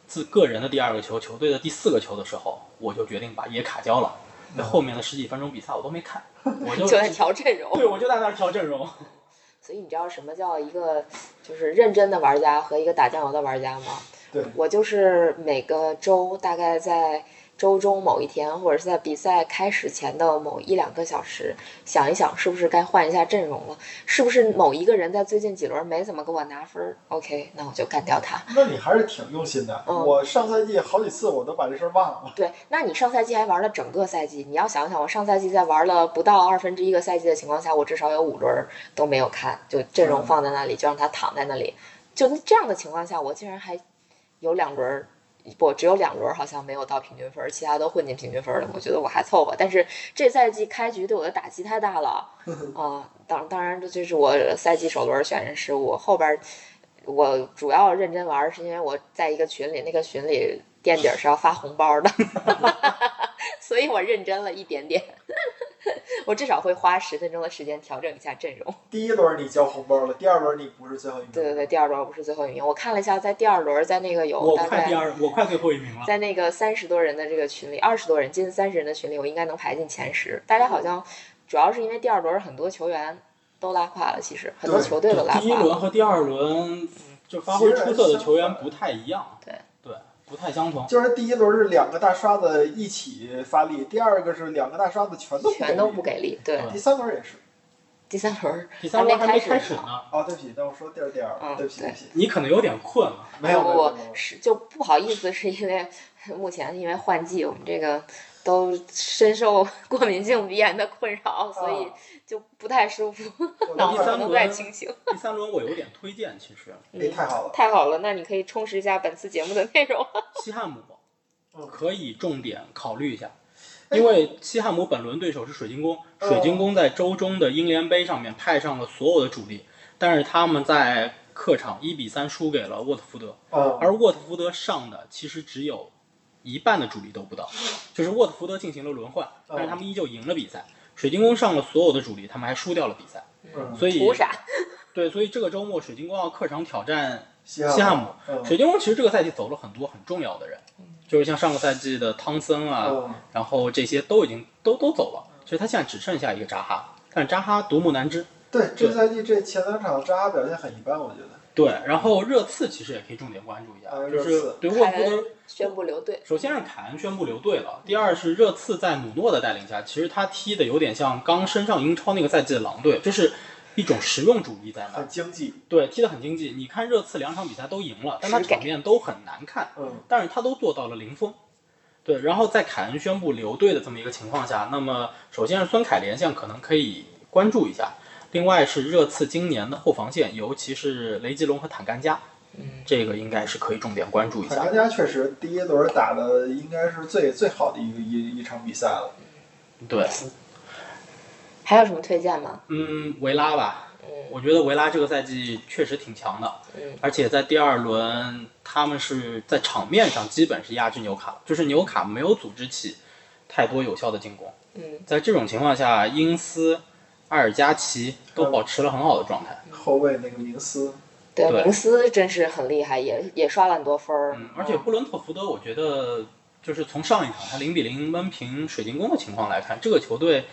自个人的第二个球，球队的第四个球的时候，我就决定把野卡交了。那后面的十几分钟比赛我都没看，我就就在调阵容。对，我就在那儿调阵容。所以你知道什么叫一个就是认真的玩家和一个打酱油的玩家吗？对我就是每个周大概在周中某一天，或者是在比赛开始前的某一两个小时，想一想是不是该换一下阵容了，是不是某一个人在最近几轮没怎么给我拿分儿？OK，那我就干掉他。那你还是挺用心的。嗯我上赛季好几次我都把这事儿忘了。对，那你上赛季还玩了整个赛季，你要想想，我上赛季在玩了不到二分之一个赛季的情况下，我至少有五轮儿都没有看，就阵容放在那里，就让他躺在那里，就这样的情况下，我竟然还有两轮儿。不，只有两轮儿好像没有到平均分儿，其他都混进平均分儿了。我觉得我还凑合，但是这赛季开局对我的打击太大了 啊、当当然，这就是我赛季首轮选人失误，后边儿我主要认真玩儿是因为我在一个群里，那个群里垫底儿是要发红包的，所以我认真了一点点。我至少会花十分钟的时间调整一下阵容。第一轮你交红包了，第二轮你不是最后一名。对对对，第二轮不是最后一名。我看了一下，在第二轮，在那个有我大概快第二，我快最后一名了。在那个三十多人的这个群里，二十多人，近三十人的群里，我应该能排进前十。大家好像主要是因为第二轮很多球员都拉胯了，其实很多球队都拉第一胯了。轮和第二轮就发挥出色的球员不太一样，对对，不太相同。就是第一轮是两个大刷子一起发力，第二个是两个大刷子全都全都不给给力，对，第三轮也是。第三轮第三轮还没没开始呢。呢，哦，对不起，那我说第二第二，嗯对不起对对不起，你可能有点困了。没有没有不没有没有。是就不好意思，是因为目前因为换季，我们这个都深受过敏性鼻炎的困扰，所以就不太舒服，我 脑第三轮子不太清醒。第三轮我有点推荐，其实 哎，太好了，太好了，那你可以充实一下本次节目的内容。西汉姆嗯可以重点考虑一下，因为西汉姆本轮对手是水晶宫，哦水晶宫在周中的英联杯上面派上了所有的主力，但是他们在客场一比三输给了沃特福德，嗯，而沃特福德上的其实只有一半的主力都不到，就是沃特福德进行了轮换，但是他们依旧赢了比赛。水晶宫上了所有的主力，他们还输掉了比赛，嗯所以图啥？对，所以这个周末水晶宫要客场挑战西西汉姆。嗯水晶宫其实这个赛季走了很多很重要的人，就是像上个赛季的汤森啊，嗯然后这些都已经都都走了，所以他现在只剩下一个扎哈，但是扎哈独木难支。对，这赛季这前两场扎哈表现很一般，我觉得。对，然后热刺其实也可以重点关注一下，啊就是对沃凯恩特福德。宣布留队。首先是凯恩宣布留队了，第二是热刺在努诺的带领下，其实他踢的有点像刚升上英超那个赛季的狼队，就是一种实用主义在那很。经济，对，踢得很经济。你看热刺两场比赛都赢了，但他场面都很难看。嗯，但是他都做到了零封。对，然后在凯恩宣布留队的这么一个情况下，那么首先是孙凯连线可能可以关注一下，另外是热刺今年的后防线，尤其是雷吉隆和坦甘加，嗯，这个应该是可以重点关注一下坦甘。加确实第一轮打的应该是最最好的一个一一场比赛了。对，还有什么推荐吗？嗯，维拉吧，嗯我觉得维拉这个赛季确实挺强的，嗯而且在第二轮他们是在场面上基本是压制纽卡，就是纽卡没有组织起太多有效的进攻。嗯，在这种情况下，因斯、阿尔加奇都保持了很好的状态。后卫那个明斯，对，对明斯真是很厉害，也也刷了很多分儿。嗯，而且布伦特福德，我觉得就是从上一场他零比零闷平水晶宫的情况来看，这个球队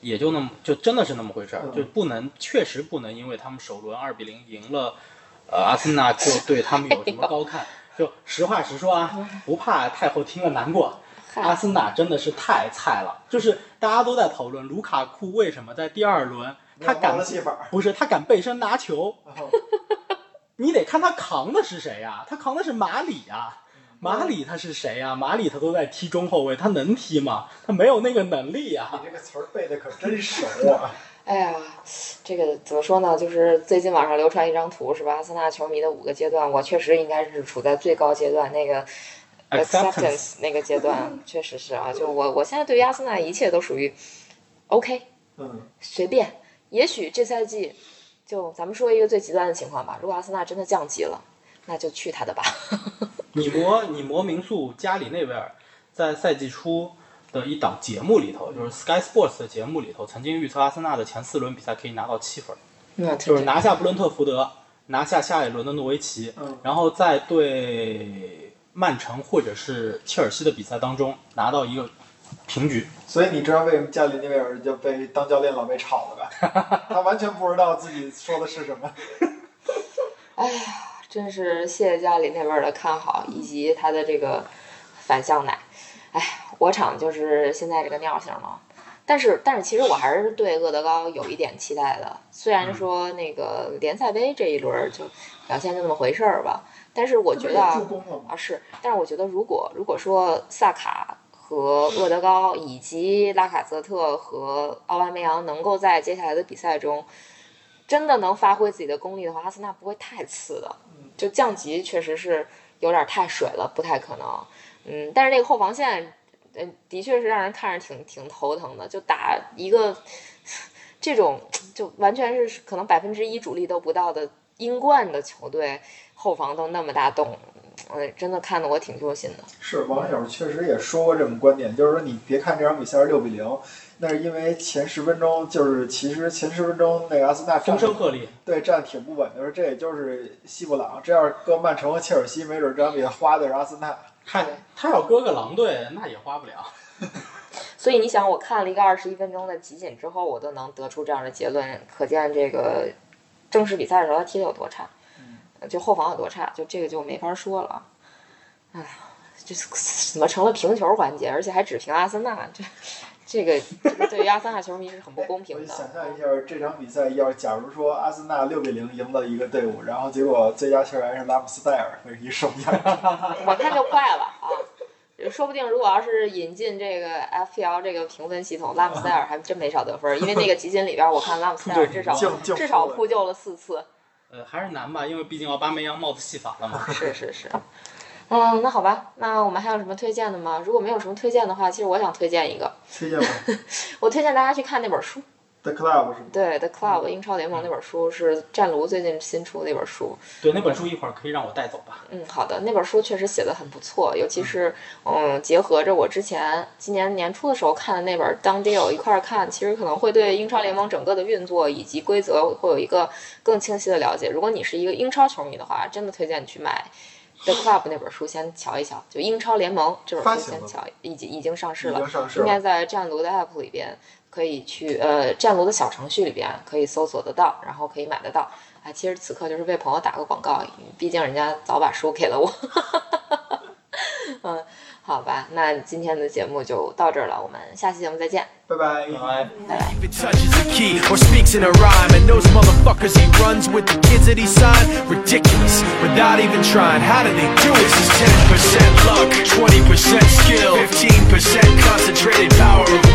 也就那么就真的是那么回事儿，嗯就不能确实不能因为他们首轮二比零赢了呃阿森纳就对他们有什么高看。就实话实说啊，不怕太后听了难过。阿，森纳真的是太菜了，就是大家都在讨论卢卡库为什么在第二轮他敢的戏法，不是他敢背身拿球，哦 你得看他扛的是谁呀、他扛的是马里呀、马里他是谁呀、马里他都在踢中后卫，他能踢吗？他没有那个能力呀、你这个词儿背的可真熟啊！哎呀，这个怎么说呢？就是最近网上流传一张图，是吧？阿森纳球迷的五个阶段，我确实应该是处在最高阶段，那个 Acceptance 那个阶段，确实是啊。就我我现在对于阿森纳一切都属于 OK，嗯，随便。也许这赛季，就咱们说一个最极端的情况吧，如果阿森纳真的降级了，那就去他的吧。你魔你魔名宿加里内维尔在赛季初的一档节目里头，就是 Sky Sports 的节目里头，曾经预测阿森纳的前四轮比赛可以拿到七分，嗯，就是拿下布伦特福德，拿下下一轮的诺维奇，嗯然后再对曼城或者是切尔西的比赛当中拿到一个平局。所以你知道为什么加里内维尔就被当教练老被炒了吧？他完全不知道自己说的是什么。哎呀，真是谢谢家里那边儿的看好，以及他的这个反向奶。哎，我场就是现在这个尿性了。但是，但是其实我还是对厄德高有一点期待的。虽然说那个联赛杯这一轮儿就表现就那么回事儿吧，但是我觉得啊是，但是我觉得如果如果说萨卡和厄德高以及拉卡泽特和奥巴梅扬能够在接下来的比赛中真的能发挥自己的功力的话，阿森纳不会太次的。就降级确实是有点太水了，不太可能。嗯，但是那个后防线，嗯，的确是让人看着挺挺头疼的。就打一个这种就完全是可能百分之一主力都不到的英冠的球队，后防都那么大洞，嗯，真的看得我挺揪心的。是网友确实也说过这种观点，就是说你别看这场比赛是六比零，那是因为前十分钟就是其实前十分钟那个阿森纳风声鹤唳。对站挺不稳的，这也就是西布朗。这要是搁曼城和切尔西，没准这场比赛花的是阿森纳。他他要搁个狼队，那也花不了。所以你想，我看了一个二十一分钟的集锦之后，我都能得出这样的结论，可见这个正式比赛的时候他踢的有多差，就后防有多差，就这个就没法说了。哎呀，这 怎么成了平球环节，而且还只评阿森纳？这这个对于阿森纳球迷是很不公平的。想象一下这场比赛，要假如说阿森纳六比零赢了一个队伍，然后结果最佳球员是拉姆斯戴尔，会是一什么样？我看就快了啊！说不定如果要是引进这个 FPL 这个评分系统，拉姆斯戴尔还真没少得分，因为那个集锦里边，我看拉姆斯戴尔至少至少扑救了四次。呃，还是难吧，因为毕竟奥巴梅扬帽子戏法了嘛。是是是。嗯，那好吧，那我们还有什么推荐的吗？如果没有什么推荐的话，其实我想推荐一个。推荐吧？我推荐大家去看那本书。The Club 是吗？对，The Club 英超联盟那本书是战卢最近新出的那本书。对，那本书一会儿可以让我带走吧。嗯，好的，那本书确实写的很不错，尤其是嗯，结合着我之前今年年初的时候看的那本《当 deal》一块儿看，其实可能会对英超联盟整个的运作以及规则会有一个更清晰的了解。如果你是一个英超球迷的话，真的推荐你去买。The Club 那本书先瞧一瞧，就英超联盟这本书先瞧，已经已经上市了，应该在战卢的 App 里边可以去，呃，战卢的小程序里边可以搜索得到，然后可以买得到。哎，其实此刻就是为朋友打个广告，毕竟人家早把书给了我。嗯，好吧，那今天的节目就到这儿了，我们下期节目再见，拜拜，拜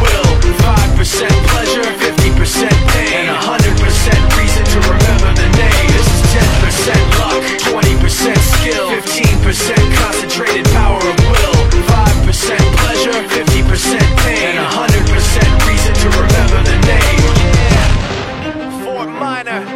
拜。5% pleasure, 50% pain, and 100% reason to remember the name. This is 10% luck, 20% skill, 15% concentrated power of will, 5% pleasure, 50% pain, and 100% reason to remember the name. Fort Minor.